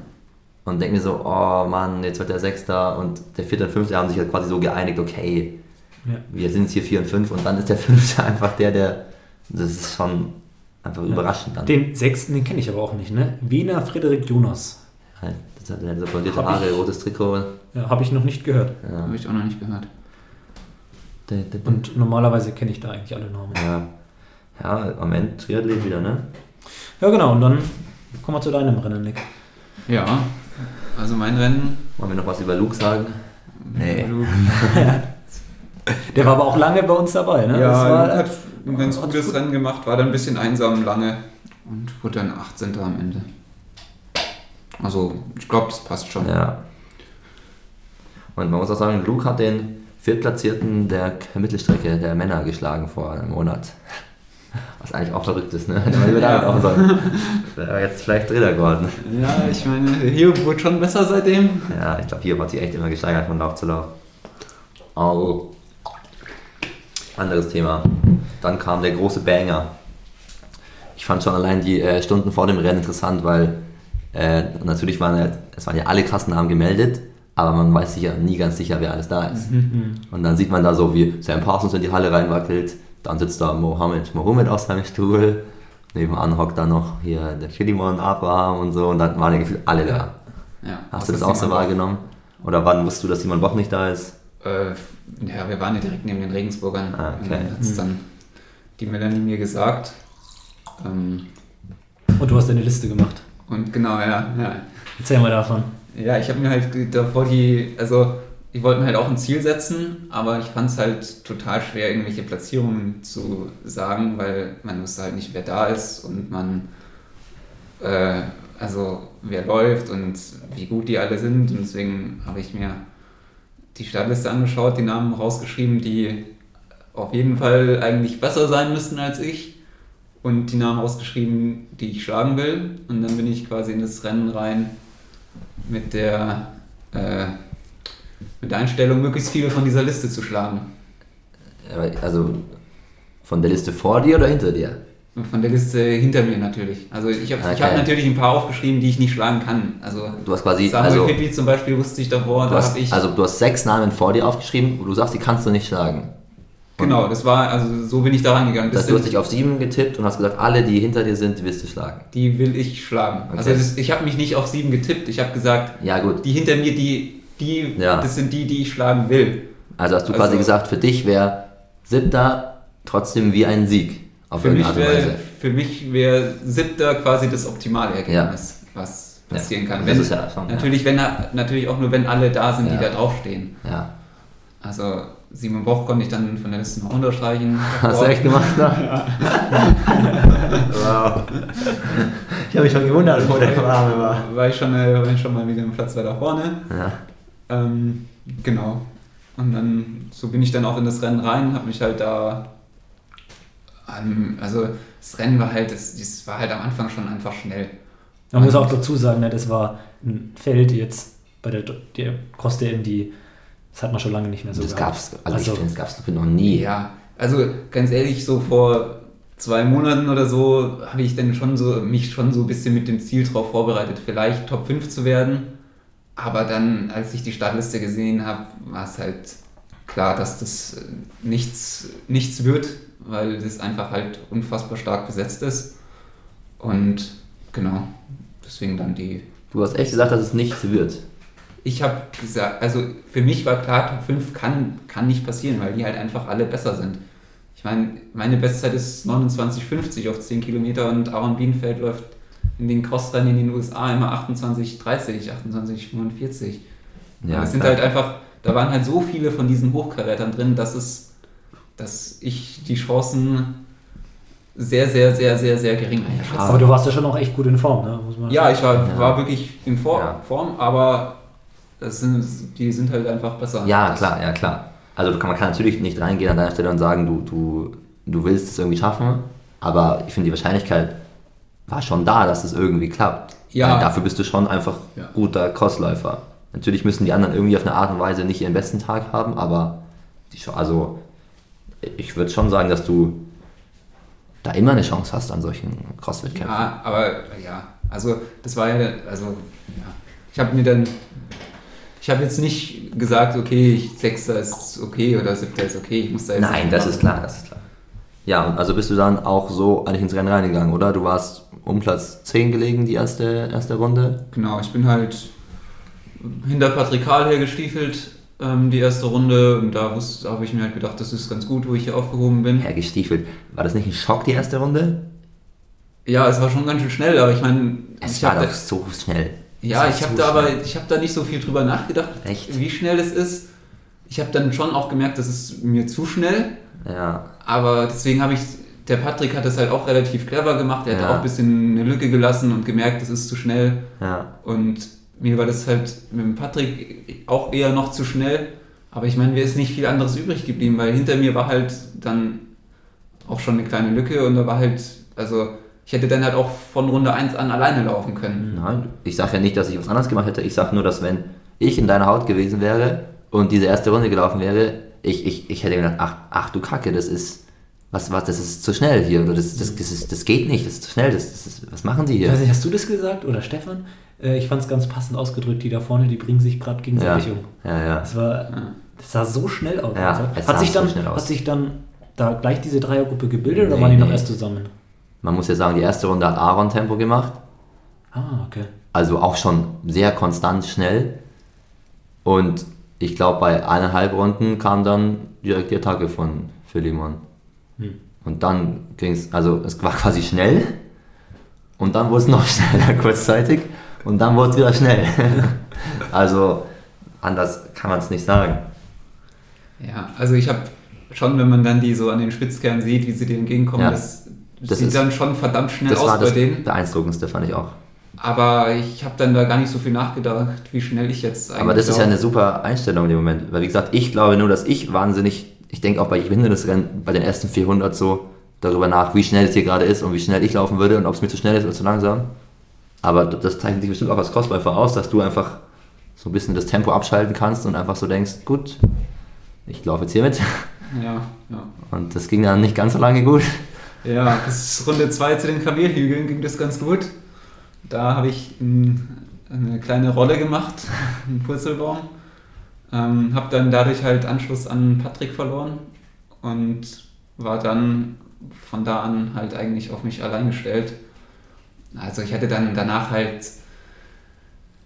Und denke mir so, oh Mann, jetzt wird der Sechster und der Vierte und Fünfte haben sich halt quasi so geeinigt, okay, ja. wir sind jetzt hier vier und fünf und dann ist der Fünfte [laughs] einfach der, der, das ist schon einfach Ja. überraschend dann. Den sechsten, den kenne ich aber auch nicht, ne? Wiener Frederik Jonas. Halt, das hat der so blondierte Haare, ich- rotes Trikot. Ja, Habe ich noch nicht gehört. Ja. Habe ich auch noch nicht gehört. Und normalerweise kenne ich da eigentlich alle Namen. Ja. Ja, am Ende Triathlet wieder, ne? Ja, genau. Und dann kommen wir zu deinem Rennen, Nick. Ja, also mein Rennen. Wollen wir noch was über Luke sagen? Nee. Luke, [laughs] Der war aber auch lange bei uns dabei, ne? Das ja, war, Luke hat ein ganz hat gutes gut- Rennen gemacht, war dann ein bisschen einsam lange und wurde dann 18. am Ende. Also, ich glaube, das passt schon. Ja. Und man muss auch sagen, Luke hat den Viertplatzierten der Mittelstrecke der Männer geschlagen vor einem Monat. Was eigentlich auch verrückt ist, ne? Hätte man lieber damit auch sollen. Wäre jetzt vielleicht Dritter geworden. Ja, ich meine, hier wurde schon besser seitdem. Ja, ich glaube, hier hat sich echt immer gesteigert von Lauf zu Lauf. Also, anderes Thema. Dann kam der große Banger. Ich fand schon allein die äh, Stunden vor dem Rennen interessant, weil äh, natürlich waren ja, es waren ja alle Kassennamen gemeldet, aber man weiß sicher nie ganz sicher, wer alles da ist. Und dann sieht man da so, wie Sam Parsons in die Halle reinwackelt, dann sitzt da Mohammed Mohammed auf seinem Stuhl, nebenan hockt da noch hier der Philemon Abraham und so und dann waren ja gefühlt alle da. Ja, Hast du das auch so wahrgenommen? Oder wann wusstest du, dass Simon Boch nicht da ist? Äh, ja, wir waren ja direkt neben den Regensburgern. Ah, okay. Und dann hat es dann die Melanie mir gesagt. Ähm, und du hast deine Liste gemacht. und genau, ja. Ja, Erzähl mal davon. Ja ich habe mir halt davor die, also ich wollte mir halt auch ein Ziel setzen, aber ich fand es halt total schwer, irgendwelche Platzierungen zu sagen, weil man wusste halt nicht, wer da ist und man, äh, also wer läuft und wie gut die alle sind. Und deswegen habe ich mir die Startliste angeschaut, die Namen rausgeschrieben, die auf jeden Fall eigentlich besser sein müssten als ich. Und die Namen ausgeschrieben, die ich schlagen will. Und dann bin ich quasi in das Rennen rein mit der, äh, mit der Einstellung, möglichst viele von dieser Liste zu schlagen. Also von der Liste vor dir oder hinter dir? Von der Liste hinter mir natürlich. Also ich habe ich hab Okay. natürlich ein paar aufgeschrieben, die ich nicht schlagen kann. Also Du hast quasi, Samuel also, Fitwi zum Beispiel wusste ich davor, du da hast, ich... also du hast sechs Namen vor dir aufgeschrieben, wo du sagst, die kannst du nicht schlagen. Genau, das war, also so bin ich da reingegangen. Das Das du hast dich auf sieben getippt und hast gesagt, alle, die hinter dir sind, die willst du schlagen. die will ich schlagen. Okay. Also das, ich habe mich nicht auf sieben getippt, ich habe gesagt, Ja, gut. die hinter mir, die, die, Ja. das sind die, die ich schlagen will. Also hast du Also- quasi gesagt, für dich wäre siebter trotzdem wie ein Sieg. Auf Für mich irgendeine Art und wäre Weise. für mich wär siebter quasi das optimale Ergebnis, was Ja. passieren kann. Das Wenn, ist ja schon, ja. natürlich, wenn natürlich auch nur, wenn alle da sind, Ja. die da draufstehen. Ja. Also Simon Boch konnte ich dann von der Liste noch unterstreichen. [laughs] Hast du echt gemacht, ne? [laughs] wow. Ich habe mich schon gewundert, wo der Name war. War ich schon, äh, war ich schon mal wieder im Platz weiter vorne. Ja. Ähm, genau. Und dann, so bin ich dann auch in das Rennen rein, habe mich halt da, ähm, also das Rennen war halt, das, das war halt am Anfang schon einfach schnell. Man muss auch dazu sagen, ne, das war ein Feld jetzt bei der, der Cross DM, die das hat man schon lange nicht mehr so Das gehabt. gab's, also, Also- ich finde, das gab's noch nie. Ja, also ganz ehrlich, so vor zwei Monaten oder so habe ich dann schon so mich schon so ein bisschen mit dem Ziel drauf vorbereitet, vielleicht Top 5 zu werden. Aber dann, als ich die Startliste gesehen habe, war es halt klar, dass das äh, nichts, nichts wird, weil das einfach halt unfassbar stark besetzt ist. Und genau, deswegen dann die Du hast echt gesagt, dass es nichts wird. Ich habe gesagt, also für mich war klar, Top 5 kann, kann nicht passieren, weil die halt einfach alle besser sind. Ich meine, meine Bestzeit ist 29,50 auf 10 Kilometer und Aaron Bienenfeld läuft in den Crossrennen in den USA immer 28,30, 28,45. Ja, es sind halt einfach, da waren halt so viele von diesen Hochkarätern drin, dass es, dass ich die Chancen sehr, sehr, sehr, sehr, sehr gering einschätze. Aber du warst ja schon auch echt gut in Form, ne? Muss man Ja, ich war, Ja. war wirklich in Form, Ja. Form aber das sind, die sind halt einfach besser. Ja, klar, ja klar. Also kann, man kann natürlich nicht reingehen an deiner Stelle und sagen, du, du, du willst es irgendwie schaffen, aber ich finde die Wahrscheinlichkeit war schon da, dass es irgendwie klappt. Ja. Weil dafür bist du schon einfach Ja. guter Crossläufer. Natürlich müssen die anderen irgendwie auf eine Art und Weise nicht ihren besten Tag haben, aber die, also ich würde schon sagen, dass du da immer eine Chance hast an solchen Crossfit-Kämpfen. Ja, aber ja, also das war ja, also ja, ich habe mir dann, ich habe jetzt nicht gesagt, okay, ich, Sechster ist okay oder Siebter ist okay, ich muss da jetzt Nein, das machen. ist klar, das ist klar. Ja, und also bist du dann auch so eigentlich ins Rennen reingegangen, oder? Du warst um Platz 10 gelegen, die erste, erste Runde. Genau, ich bin halt hinter Patrick Karl hergestiefelt, ähm, die erste Runde und da wusste- habe ich mir halt gedacht, das ist ganz gut, wo ich hier aufgehoben bin. Hergestiefelt. War das nicht ein Schock, die erste Runde? Ja, es war schon ganz schön schnell, aber ich meine, Es war doch so schnell. Ja, Es ich habe da aber ich habe da nicht so viel drüber nachgedacht, Echt? wie schnell das ist. Ich habe dann schon auch gemerkt, das ist mir zu schnell, Ja, aber deswegen habe ich der Patrick hat das halt auch relativ clever gemacht. Er hat Ja. auch ein bisschen eine Lücke gelassen und gemerkt, das ist zu schnell. ja. Und mir war das halt mit dem Patrick auch eher noch zu schnell. Aber ich meine, mir ist nicht viel anderes übrig geblieben, weil hinter mir war halt dann auch schon eine kleine Lücke und da war halt, also ich hätte dann halt auch von Runde 1 an alleine laufen können. Nein, ich sage ja nicht, dass ich was anderes gemacht hätte. Ich sage nur, dass wenn ich in deiner Haut gewesen wäre und diese erste Runde gelaufen wäre, ich, ich, ich hätte gedacht, ach, ach du Kacke, das ist, was, was, das ist zu schnell hier. Oder das, das, das, ist, das geht nicht, das ist zu schnell. Das, das ist, was machen die Ich weiß hier? nicht, hast du das gesagt oder Stefan? Äh, Ich fand es ganz passend ausgedrückt, die da vorne, die bringen sich gerade Ja, gegenseitig um. ja, ja. Das war, das sah so schnell aus. Ja, also. es hat, sah sich so dann, schnell aus. hat sich dann da gleich diese Dreiergruppe gebildet oder Nee, waren die noch nee. erst zusammen? Man muss ja sagen, die erste Runde hat Aaron Tempo gemacht. Ah, okay. Also auch schon sehr konstant schnell. Und ich glaube, bei eineinhalb Runden kam dann direkt die Attacke von Philemon. Hm. Und dann ging es, also es war quasi schnell. Und dann wurde es noch [laughs] schneller kurzzeitig. Und dann wurde es wieder schnell. [laughs] also anders kann man es nicht sagen. Ja, also ich habe schon, wenn man dann die so an den Spitzkernen sieht, wie sie dir entgegenkommen, Ja, das, das sieht ist- dann schon verdammt schnell Das aus war bei das denen. beeindruckendste, fand ich auch. Aber ich habe dann da gar nicht so viel nachgedacht, wie schnell ich jetzt eigentlich Aber das ist ja eine super Einstellung in dem Moment. Weil wie gesagt, ich glaube nur, dass ich wahnsinnig, ich denke auch bei Hindernisrennen, bei den ersten 400 so darüber nach, wie schnell es hier gerade ist und wie schnell ich laufen würde und ob es mir zu schnell ist oder zu langsam. Aber das zeichnet sich bestimmt auch als Crossläufer aus, dass du einfach so ein bisschen das Tempo abschalten kannst und einfach so denkst, gut, ich laufe jetzt hier mit. Ja, ja. Und das ging dann nicht ganz so lange gut. Ja, bis Runde 2 zu den Kamelhügeln ging das ganz gut. Da habe ich ein, eine kleine Rolle gemacht, [laughs] einen Purzelbaum. Ähm, habe dann dadurch halt Anschluss an Patrick verloren. und war dann von da an halt eigentlich auf mich allein gestellt. Also ich hatte dann danach halt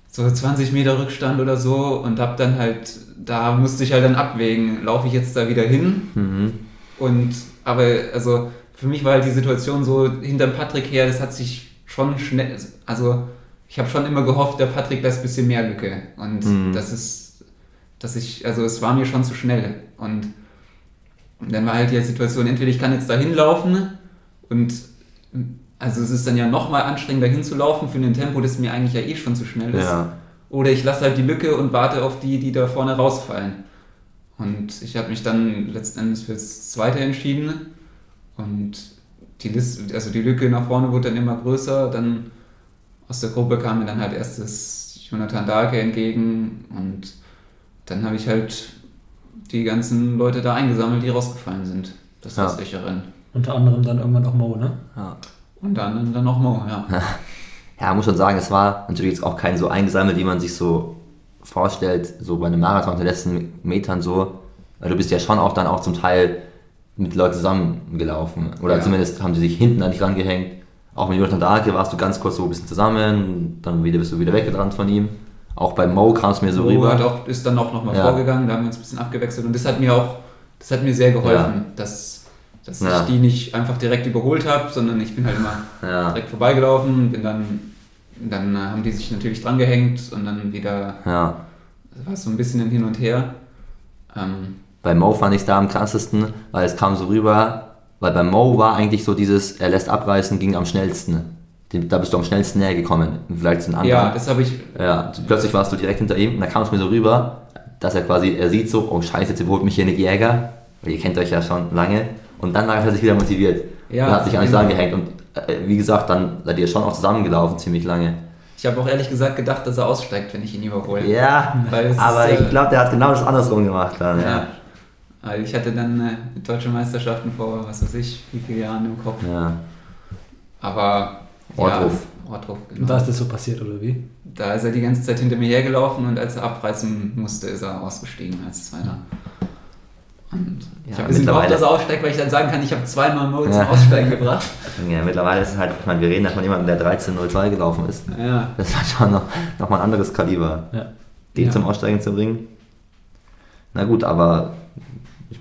so 20 Meter Rückstand oder so und hab dann halt, da musste ich halt dann abwägen, laufe ich jetzt da wieder hin Mhm. und aber also für mich war halt die Situation so hinterm Patrick her, das hat sich schon schnell, also ich habe schon immer gehofft, der Patrick lässt ein bisschen mehr Lücke und Mhm. das ist, dass ich, also es war mir schon zu schnell und dann war halt die Situation, entweder ich kann jetzt da hinlaufen und also es ist dann ja nochmal anstrengender hinzulaufen für ein Tempo, das mir eigentlich ja eh schon zu schnell ist. Ja. Oder ich lasse halt die Lücke und warte auf die, die da vorne rausfallen. Und ich habe mich dann letztendlich fürs Zweite entschieden. Und die, Liste, also die Lücke nach vorne wurde dann immer größer. Dann aus der Gruppe kam mir dann halt erstes Jonathan Dahlke entgegen. Und dann habe ich halt die ganzen Leute da eingesammelt, die rausgefallen sind. Das Ja. restliche Rennen. Unter anderem dann irgendwann auch Mo, ne? Ja. Und dann, dann noch Mo, ja. [laughs] Ja, muss schon sagen, es war natürlich jetzt auch kein so eingesammelt, wie man sich so vorstellt, so bei einem Marathon in den letzten Metern so. Weil du bist ja schon auch dann auch zum Teil mit Leuten zusammengelaufen. Oder Ja. zumindest haben sie sich hinten an dich rangehängt. Auch mit Jonathan Dahlke warst du ganz kurz so ein bisschen zusammen, dann wieder bist du wieder weggerannt von ihm. Auch bei Mo kam es mir so Mo rüber. hat auch, ist dann auch nochmal Ja. vorgegangen, da haben wir uns ein bisschen abgewechselt und das hat mir auch, das hat mir sehr geholfen, dass, dass Ja. ich die nicht einfach direkt überholt habe, sondern ich bin halt immer Ja, direkt vorbeigelaufen, bin dann, dann äh, haben die sich natürlich dran gehängt und dann wieder, ja. war es so ein bisschen ein Hin und Her. Ähm, Bei Mo fand ich es da am krassesten, weil es kam so rüber, weil bei Mo war eigentlich so dieses, er lässt abreißen, ging am schnellsten. Da bist du am schnellsten näher gekommen, vielleicht zu den anderen. ja, das habe ich, Ja, plötzlich warst du direkt hinter ihm und da kam es mir so rüber, dass er quasi, er sieht so, oh scheiße, jetzt überholt mich hier Nick Jäger, weil ihr kennt euch ja schon lange. Und dann war er sich wieder motiviert. Ja, und hat sich an genau. angehängt. Und äh, wie gesagt, dann seid ihr schon auch zusammengelaufen, ziemlich lange. ich habe auch ehrlich gesagt gedacht, dass er aussteigt, wenn ich ihn überhole. Ja, aber ist, äh, ich glaube, der hat genau das andersrum gemacht dann. Ja. Ja. Also ich hatte dann äh, deutsche Meisterschaften vor, was weiß ich, wie viele Jahren im Kopf. ja. Aber Ortruf. Ja, Ortruf, genau. Und da ist das so passiert, oder wie? Da ist er die ganze Zeit hinter mir hergelaufen und als er abreißen musste, ist er ausgestiegen als Zweiter. Und ich Ja, habe ein bisschen gehofft, dass er aussteigt, weil ich dann sagen kann, ich habe zweimal Mo zum Ja. Aussteigen gebracht. ja, mittlerweile ist es halt, ich meine, wir reden da von jemandem, der 13.02 gelaufen ist. Ja. Das ist halt schon noch, noch mal ein anderes Kaliber. Ja. den Ja. zum Aussteigen zu bringen. Na gut, aber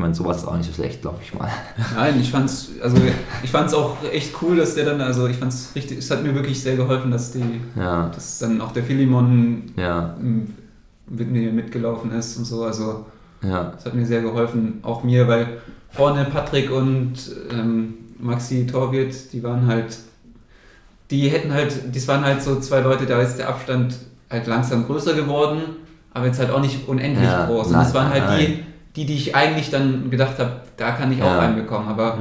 meine, sowas ist auch nicht so schlecht, glaube ich mal. [laughs] Nein, ich fand's, also ich fand's auch echt cool, dass der dann, also ich fand's richtig, es hat mir wirklich sehr geholfen, dass die, Ja, dass dann auch der Philemon ja, mit mir mitgelaufen ist und so, also ja, Das hat mir sehr geholfen, auch mir, weil vorne Patrick und ähm, Maxi Torwirt, die waren halt, die hätten halt, das waren halt so zwei Leute, da ist der Abstand halt langsam größer geworden, aber jetzt halt auch nicht unendlich Ja, groß. Und das waren halt nein. die, die ich eigentlich dann gedacht habe, da kann ich Ja. auch reinbekommen, aber Mhm.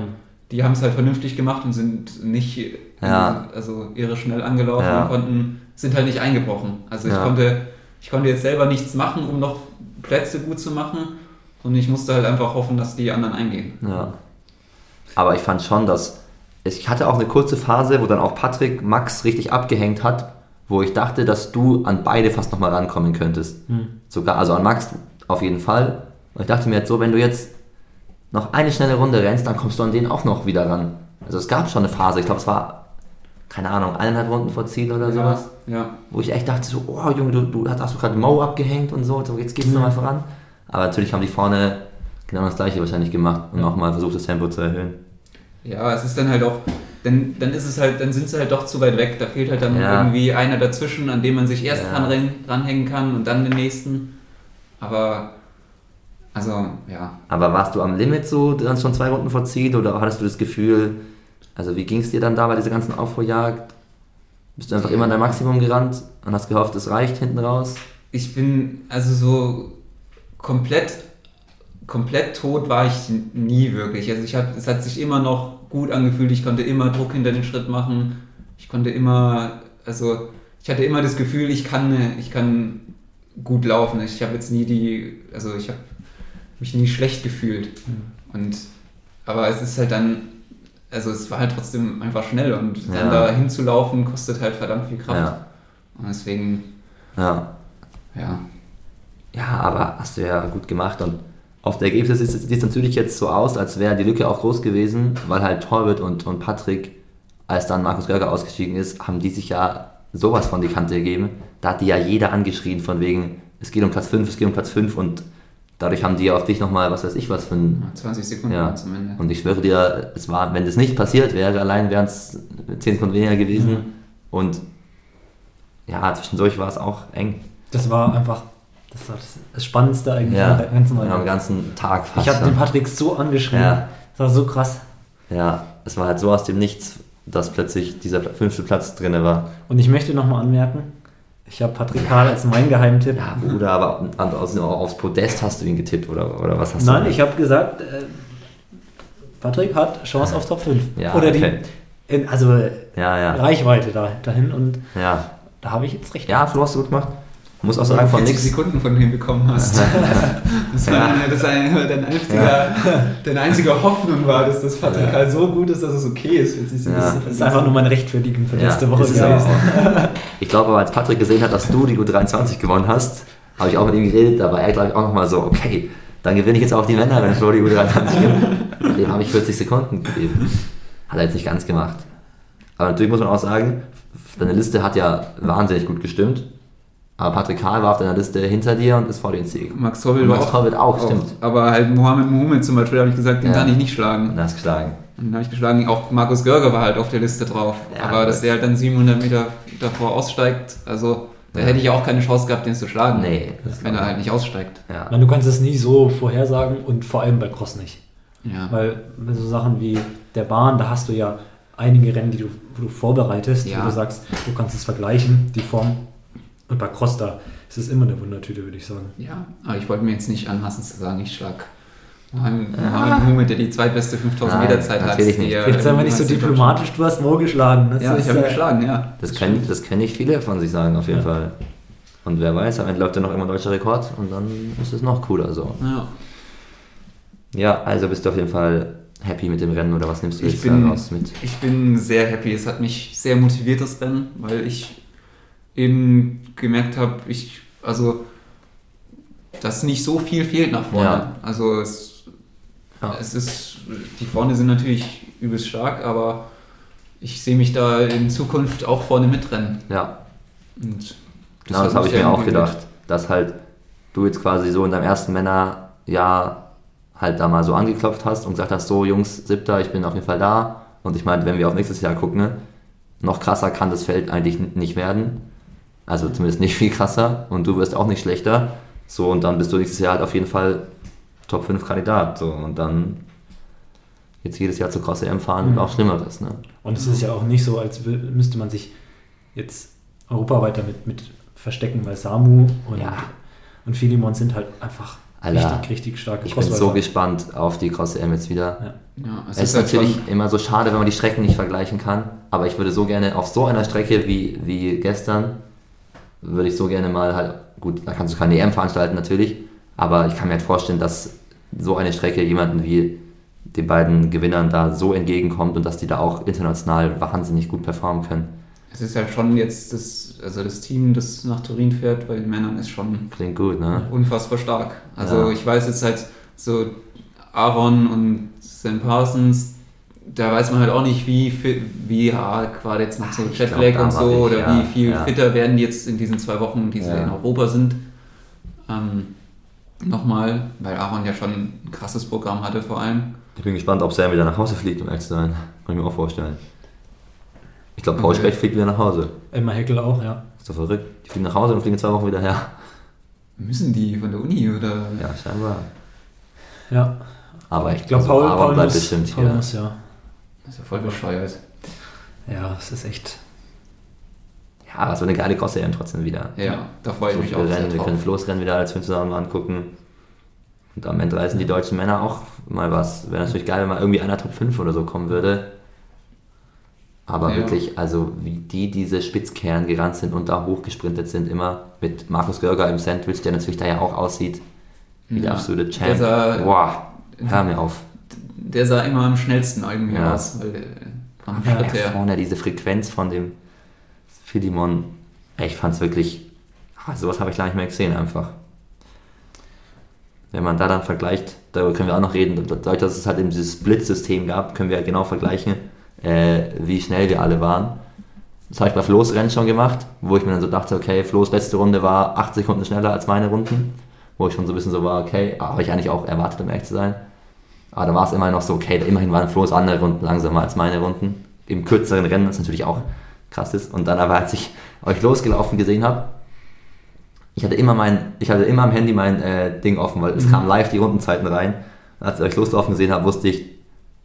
die haben es halt vernünftig gemacht und sind nicht, Ja. also irre schnell angelaufen Ja. und konnten, sind halt nicht eingebrochen. Also ich Ja. konnte, ich konnte jetzt selber nichts machen, um noch Plätze gut zu machen. Und ich musste halt einfach hoffen, dass die anderen eingehen. ja. Aber ich fand schon, dass ich hatte auch eine kurze Phase, wo dann auch Patrick Max richtig abgehängt hat, wo ich dachte, dass du an beide fast nochmal rankommen könntest. Hm. Sogar, also an Max auf jeden Fall. Und ich dachte mir jetzt so, wenn du jetzt noch eine schnelle Runde rennst, dann kommst du an den auch noch wieder ran. Also es gab schon eine Phase, ich glaube es war, keine Ahnung, eineinhalb Runden vor Ziel oder sowas, Ja. wo ich echt dachte so, oh Junge, du, du hast, du gerade Mo abgehängt und so, jetzt gehst du Mhm. nochmal voran. Aber natürlich haben die vorne genau das gleiche wahrscheinlich gemacht und nochmal versucht, das Tempo zu erhöhen. Ja, es ist dann halt auch, dann, dann ist es halt, dann sind sie halt doch zu weit weg. Da fehlt halt dann Ja. irgendwie einer dazwischen, an dem man sich erst Ja. dran ranhängen kann und dann den nächsten. Aber, also, ja. Aber warst du am Limit so dann schon zwei Runden vor Ziel oder hattest du das Gefühl, also wie ging es dir dann da bei dieser ganzen Aufholjagd? Bist du einfach immer an dein Maximum gerannt und hast gehofft, es reicht hinten raus? Ich bin, also so komplett, komplett tot war ich nie wirklich. Also ich hab, es hat sich immer noch gut angefühlt. Ich konnte immer Druck hinter den Schritt machen. Ich konnte immer, also ich hatte immer das Gefühl, ich kann, ich kann gut laufen. Ich habe jetzt nie die, also ich habe mich nie schlecht gefühlt. Und aber es ist halt dann, also es war halt trotzdem einfach schnell und dann Ja. da hinzulaufen kostet halt verdammt viel Kraft. Ja. Und deswegen, Ja. ja. Ja, aber hast du ja gut gemacht und auf der Ergebnis sieht es natürlich jetzt so aus, als wäre die Lücke auch groß gewesen, weil halt Torwitt und, und Patrick, als dann Markus Görger ausgestiegen ist, haben die sich ja sowas von die Kante gegeben. Da hat die ja jeder angeschrien von wegen, es geht um Platz 5, es geht um Platz 5 und dadurch haben die ja auf dich nochmal, was weiß ich was für ein... 20 Sekunden Ja. zum Ende. Und ich schwöre dir, es war, wenn das nicht passiert wäre, allein wären es 10 Sekunden weniger gewesen. Mhm. Und ja, zwischendurch war es auch eng. Das war einfach das, war das, Spannendste eigentlich Ja, der ganzen ja, am ganzen Tag fast. Ich habe den. Patrick so angeschrien. Ja. Das war so krass. ja, es war halt so aus dem Nichts, dass plötzlich dieser fünfte Platz drin war. Und ich möchte nochmal anmerken, ich habe Patrick Karl als mein Geheimtipp. Ja, Bruder, aber aus- aufs Podest hast du ihn getippt oder, oder was hast du? Nein, ich habe gesagt, äh, Patrick hat Chance auf Top 5. Ja, Oder okay. die, in, also Ja, ja. Reichweite da, dahin und da habe ich jetzt recht. ja Flo, hast du gut gemacht. Muss auch sagen, von 40 nichts. Sekunden von dem bekommen hast. [laughs] das war Ja. das eine, dein, einziger, deine einzige Hoffnung war, dass das Patrick so gut ist, dass es okay ist. Ja. Das ist einfach nur mein Rechtfertigen für letzte Ja, Woche gewesen. auch. [laughs] Ich glaube aber, als Patrick gesehen hat, dass du die U23 gewonnen hast, habe ich auch mit ihm geredet, da war er, glaube ich, auch nochmal so, okay, dann gewinne ich jetzt auch die Männer, wenn Flo die U23 gewinnt. Dem habe ich 40 Sekunden gegeben. Hat er jetzt nicht ganz gemacht. Aber natürlich muss man auch sagen, deine Liste hat ja wahnsinnig gut gestimmt. Aber Patrick Karl war auf deiner Liste hinter dir und ist vor dir ins Ziel gekommen. Max war Max auch, Torwill auch, stimmt. Aber halt Mohamed Mohamed zum Beispiel, habe ich gesagt, den Ja. kann ich nicht schlagen. Und ist geschlagen. Und dann habe ich geschlagen, auch Markus Görger war halt auf der Liste drauf. Ja, aber dass der halt dann 700 Meter davor aussteigt, also da Ja. hätte ich auch keine Chance gehabt, den zu schlagen. Nee, das Wenn er halt nicht aussteigt. Ja. Meine, du kannst es nie so vorhersagen und vor allem bei Cross nicht. Ja. Weil bei so Sachen wie der Bahn, da hast du ja einige Rennen, die du, wo du vorbereitest, Ja. wo du sagst, du kannst es vergleichen, die Form. Und bei Cross da ist es immer eine Wundertüte, würde ich sagen. ja, aber ich wollte mir jetzt nicht anmaßen zu sagen, ich schlag Mohamed Mohamed Mohamed, der die zweitbeste 5000 Nein, Meter Zeit hat. natürlich nicht. Jetzt sei mal nicht so diplomatisch, du hast Mo geschlagen. Das Ja, ist, ich habe äh, geschlagen, ja. Das können, das können nicht viele von sich sagen, auf jeden Ja. Fall. Und wer weiß, am Ende läuft ja noch immer ein deutscher Rekord und dann ist es noch cooler so. Ja. Ja, also bist du auf jeden Fall happy mit dem Rennen oder was nimmst du Ich jetzt bin- daraus mit? Ich bin sehr happy. Es hat mich sehr motiviert, das Rennen, weil ich eben gemerkt habe, ich, also, dass nicht so viel fehlt nach vorne. Ja. Also, es, Ja. es ist, die vorne sind natürlich übelst stark, aber ich sehe mich da in Zukunft auch vorne mitrennen. Ja, Und genau das habe ich mir auch gedacht, dass halt du jetzt quasi so in deinem ersten Männerjahr halt da mal so angeklopft hast und gesagt hast, so Jungs, siebter, ich bin auf jeden Fall da. Und ich meine, wenn wir auf nächstes Jahr gucken, ne, noch krasser kann das Feld eigentlich nicht werden. Also zumindest nicht viel krasser und du wirst auch nicht schlechter. So, und dann bist du nächstes Jahr halt auf jeden Fall Top 5 Kandidat. So, und dann jetzt jedes Jahr zur Cross EM fahren und Mhm. auch Schlimmeres, ne? Und es ist ja auch nicht so, als müsste man sich jetzt europaweit damit mit verstecken, weil Samu und, Ja. und Philemon sind halt einfach Alter, richtig, richtig starke Ich bin so gespannt auf die Cross EM jetzt wieder. Ja. Ja, es, Es ist halt natürlich schon- immer so schade, wenn man die Strecken nicht vergleichen kann. Aber ich würde so gerne auf so einer Strecke wie, wie gestern, würde ich so gerne mal halt, gut, da kannst du keine EM veranstalten natürlich, aber ich kann mir halt vorstellen, dass so eine Strecke jemanden wie den beiden Gewinnern da so entgegenkommt und dass die da auch international wahnsinnig gut performen können. Es ist ja schon jetzt das, also das Team, das nach Turin fährt, bei den Männern ist schon Klingt gut, ne? unfassbar stark. Also Ja. ich weiß jetzt halt so Aaron und Sam Parsons, da weiß man halt auch nicht, wie wie ja, gerade jetzt noch so Jetlag und war so ich, oder ja, wie viel ja. fitter werden die jetzt in diesen zwei Wochen, die sie Ja. in Europa sind. Ähm, Nochmal, weil Aaron ja schon ein krasses Programm hatte vor allem. Ich bin gespannt, ob Sam wieder nach Hause fliegt, um ehrlich zu sein. Kann ich mir auch vorstellen. Ich glaube, Paul Okay. Specht fliegt wieder nach Hause. Emma Heckel auch, ja. Ist doch verrückt. Die fliegen nach Hause und fliegen zwei Wochen wieder her. Müssen die von der Uni oder? Ja, scheinbar. Ja, Aber ich glaube, also Paul, Aaron Paul, bleibt muss, bestimmt Paul hier. muss, ja. Das ist ja voll bescheuert. Ja, es ist echt. Ja, es wird eine geile Cross-EM trotzdem wieder. Ja, da freue ich So mich auch sehr Rennen, wir können Flo's Rennen wieder als Film zusammen angucken. Und am Ende reißen die deutschen Männer auch mal was. Wäre natürlich geil, wenn mal irgendwie einer Top 5 oder so kommen würde. Aber Ja. wirklich, also wie die diese Spitzkern gerannt sind und da hochgesprintet sind, immer mit Markus Görger im Sandwich, der natürlich da ja auch aussieht wie der Ja. absolute Der Champ. sah- Boah, hör mir auf. Der sah immer am schnellsten irgendwie Ja. aus, weil der vom Ja, Schritt Ja, her. vorne diese Frequenz von dem Philemon, ich fand's wirklich, ah, sowas habe ich lange nicht mehr gesehen einfach. wenn man da dann vergleicht, darüber können wir auch noch reden, dadurch, dass es halt eben dieses Split-System gab, können wir genau vergleichen, äh, wie schnell wir alle waren. Das habe ich bei Flo's Rennen schon gemacht, wo ich mir dann so dachte, okay, Flo's letzte Runde war 8 Sekunden schneller als meine Runden, wo ich schon so ein bisschen so war, okay, habe ich eigentlich auch erwartet, um ehrlich zu sein. Aber da war es immer noch so, okay, immerhin waren Flo's andere Runden langsamer als meine Runden. Im kürzeren Rennen, das natürlich auch krass ist. Und dann aber, als ich euch losgelaufen gesehen habe, ich hatte immer mein, ich hatte immer am Handy mein äh, Ding offen, weil es mhm. kam live die Rundenzeiten rein. Und als ich euch loslaufen gesehen habe, wusste ich,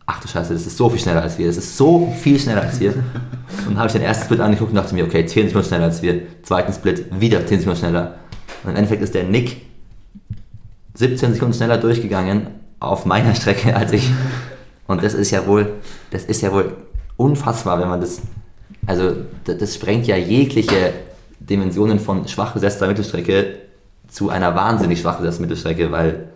ach du Scheiße, das ist so viel schneller als wir, das ist so viel schneller als wir. [laughs] und dann habe ich den ersten Split angeguckt und dachte mir, okay, 10 Sekunden schneller als wir. Zweiten Split wieder 10 Sekunden schneller. Und im Endeffekt ist der Nick 17 Sekunden schneller durchgegangen auf meiner Strecke als ich. Und das ist ja wohl, das ist ja wohl unfassbar, wenn man das, also das, das sprengt ja jegliche Dimensionen von schwach besetzter Mittelstrecke zu einer wahnsinnig schwach besetzten Mittelstrecke, weil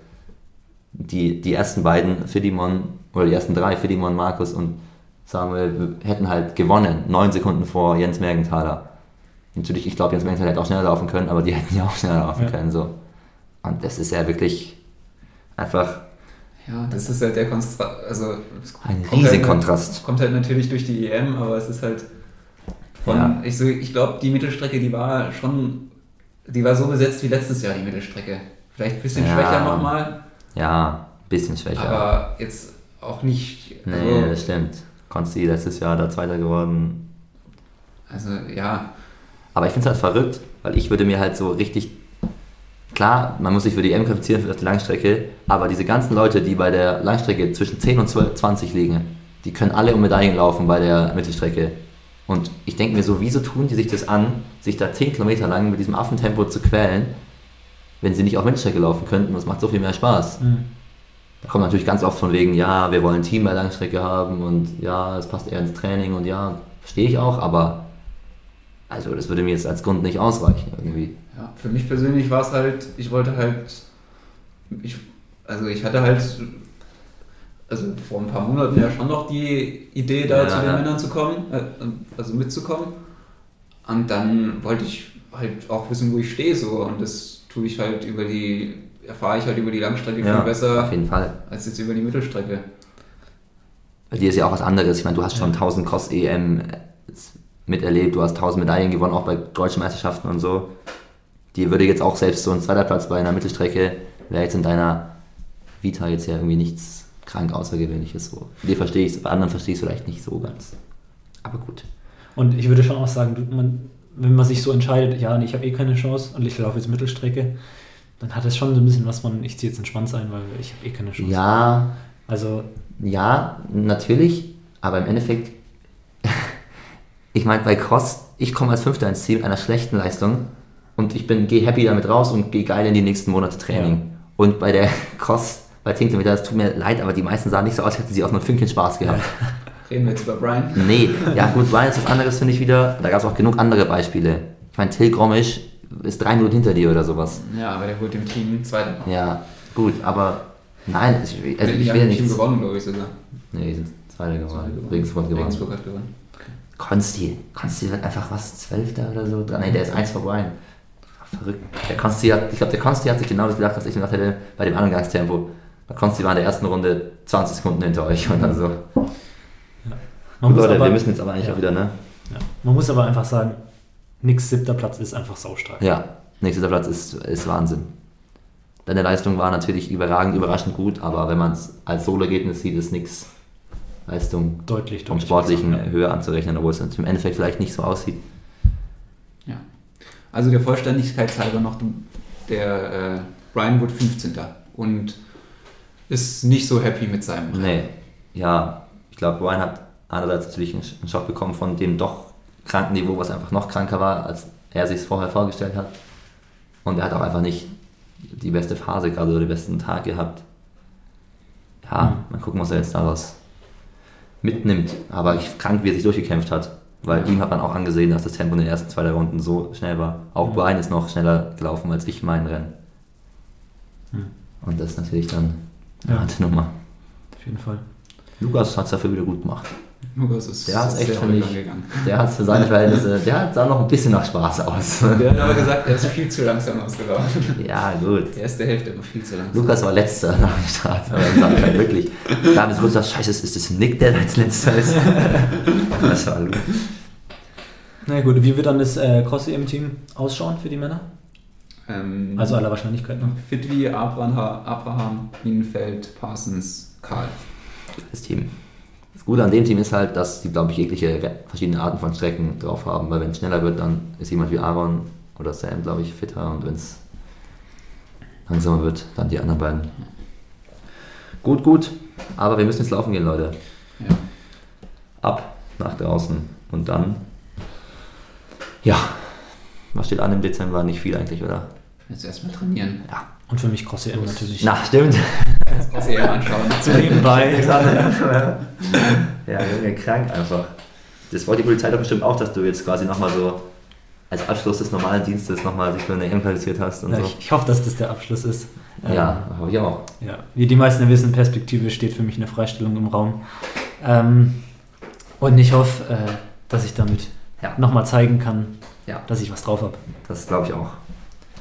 die, die ersten beiden, Fidimon, oder die ersten drei, Fidimon, Markus und Samuel, hätten halt gewonnen, neun Sekunden vor Jens Mergenthaler. Natürlich, ich glaube, Jens Mergenthaler hätte auch schneller laufen können, aber die hätten ja auch schneller laufen ja. können. So. Und das ist ja wirklich einfach. Ja, das ist halt der Kontrast. Also, ein riesiger halt, Kontrast. Kommt halt natürlich durch die EM, aber es ist halt. Von, ja. Ich, so, ich glaube, die Mittelstrecke, die war schon. Die war so besetzt wie letztes Jahr, die Mittelstrecke. Vielleicht ein bisschen ja. schwächer nochmal. Ja, ein bisschen schwächer. Aber jetzt auch nicht. Also, nee, das stimmt. Konsti letztes Jahr da Zweiter geworden. Also, ja. Aber ich finde es halt verrückt, weil ich würde mir halt so richtig. Klar, man muss sich für die M qualifizieren für die Langstrecke, aber diese ganzen Leute, die bei der Langstrecke zwischen 10 und 12, 20 liegen, die können alle um Medaillen laufen bei der Mittelstrecke. Und ich denke mir so, wieso tun die sich das an, sich da 10 Kilometer lang mit diesem Affentempo zu quälen, wenn sie nicht auf Mittelstrecke laufen könnten? Das macht so viel mehr Spaß. Mhm. Da kommt natürlich ganz oft von wegen, ja, wir wollen ein Team bei Langstrecke haben und ja, es passt eher ins Training und ja, verstehe ich auch, aber also das würde mir jetzt als Grund nicht ausreichen irgendwie. Ja, für mich persönlich war es halt, ich wollte halt, ich, also ich hatte halt, also vor ein paar Monaten ja schon noch die Idee, da ja, zu den ja. Männern zu kommen, äh, also mitzukommen. Und dann wollte ich halt auch wissen, wo ich stehe so und das tue ich halt über die erfahre ich halt über die Langstrecke ja, viel besser auf jeden Fall. als jetzt über die Mittelstrecke. Bei dir ist ja auch was anderes. Ich meine, du hast schon ja. 1000 Cross-EM miterlebt, du hast 1000 Medaillen gewonnen, auch bei deutschen Meisterschaften und so. Dir würde jetzt auch selbst so ein zweiter Platz bei einer Mittelstrecke, wäre jetzt in deiner Vita jetzt ja irgendwie nichts krank Außergewöhnliches so. Dir verstehe ich es, bei anderen verstehe ich es vielleicht nicht so ganz. Aber gut. Und ich würde schon auch sagen, man, wenn man sich so entscheidet, ja, ich habe eh keine Chance und ich laufe jetzt Mittelstrecke, dann hat es schon so ein bisschen was von, ich ziehe jetzt entspannt sein, weil ich habe eh keine Chance. Ja. Also. Ja, natürlich, aber im Endeffekt, [laughs] ich meine, bei Cross, ich komme als Fünfter ins Ziel mit einer schlechten Leistung und ich bin, gehe happy damit raus und gehe geil in die nächsten Monate Training. Ja. Und bei der [laughs] Cross, bei 10 Kilometer, das tut mir leid, aber die meisten sahen nicht so aus, als hätten sie auch nur Fünkchen Spaß gehabt. [laughs] Reden wir jetzt über Brian? Nee, ja gut, Brian ist was anderes, finde ich wieder. Da gab es auch genug andere Beispiele. Ich meine, Till Gromisch ist drei Minuten hinter dir oder sowas. Ja, aber der wurde dem Team Zweiter. Ja, gut, aber nein, ich, also ich will ja nicht. Team gewonnen, glaube ich sogar. Nee, sind Zweiter geworden. Regensburg gewonnen. Regensburg hat gewonnen. Okay. Konsti, Konsti wird einfach was, Zwölfter oder so. Nee, der ist eins vorbei. Verrückt. Der Konsti hat, ich glaube, der Konsti hat sich genau das gedacht, was ich gedacht hätte bei dem Angangstempo. Der Konsti war in der ersten Runde 20 Sekunden hinter euch und dann so. Ja. Leute, aber, wir müssen jetzt aber eigentlich ja. auch wieder, ne? Ja. Man muss aber einfach sagen, Nix siebter Platz ist einfach saustark. Ja, nix siebter Platz ist, ist Wahnsinn. Deine Leistung war natürlich überragend, überraschend gut, aber wenn man es als Solo-Ergebnis sieht, ist nichts Leistung deutlich, vom sportlichen ja. höher anzurechnen, obwohl es im Endeffekt vielleicht nicht so aussieht. Also der Vollständigkeit halber noch, der äh, Brian wird 15. und ist nicht so happy mit seinem. Nee, ja, ich glaube, Brian hat einerseits natürlich einen Schock bekommen von dem doch Krankenniveau, was einfach noch kranker war, als er sich es vorher vorgestellt hat. Und er hat auch einfach nicht die beste Phase gerade oder den besten Tag gehabt. Ja, mhm. mal gucken, was er jetzt daraus mitnimmt. Aber ich, krank, wie er sich durchgekämpft hat. Weil ihm hat man auch angesehen, dass das Tempo in den ersten zwei Runden so schnell war. Auch. Brian ist noch schneller gelaufen als ich mein Rennen. Und das ist natürlich dann eine ja. harte Nummer. Auf jeden Fall. Lukas hat es dafür wieder gut gemacht. Lukas ist Der hat's echt, sehr ich. angegangen. Der hat für seine Verhältnisse, der hat sah noch ein bisschen nach Spaß aus. Wir haben aber gesagt, er ist viel zu langsam ausgelaufen. ja, gut. Die erste Hälfte immer viel zu langsam. Lukas war letzter nach dem Start, aber dann sagt er wirklich. Da haben wir so kurz gesagt, scheiße, ist das Nick, der als letzter ist? [laughs] Das war gut. Na gut, wie wird dann das äh, Cross-EM-Team ausschauen für die Männer? Ähm, Also aller Wahrscheinlichkeit nach. fit wie Abraham, Abraham, Bienenfeld, Parsons, Karl. Das Team. Das Gute an dem Team ist halt, dass die, glaube ich, jegliche verschiedene Arten von Strecken drauf haben, weil wenn es schneller wird, dann ist jemand wie Aaron oder Sam, glaube ich, fitter und wenn es langsamer wird, dann die anderen beiden. Gut, gut, aber wir müssen jetzt laufen gehen, Leute. Ja. Ab nach draußen und dann, ja, was steht an im Dezember? Nicht viel eigentlich, oder? Jetzt erstmal trainieren. Ja. Und für mich Cross-EM natürlich. Na, stimmt. Das du ja anschauen. so [laughs] nebenbei. ja, Junge, krank einfach. Das wollte die Polizei doch bestimmt auch, dass du jetzt quasi nochmal so als Abschluss des normalen Dienstes nochmal sich für eine EM qualifiziert hast und Ja, so. ich, ich hoffe, dass das der Abschluss ist. Ähm, Ja, hoffe ich auch. Ja, wie die meisten wissen, Perspektive steht für mich eine Freistellung im Raum. Ähm, und ich hoffe, äh, dass ich damit Ja. nochmal zeigen kann, Ja. dass ich was drauf habe. Das glaube ich auch.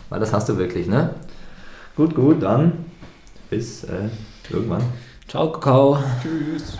Weil das hast du wirklich, ne? Gut, gut, dann bis äh, irgendwann. Ciao, Kakao. Tschüss.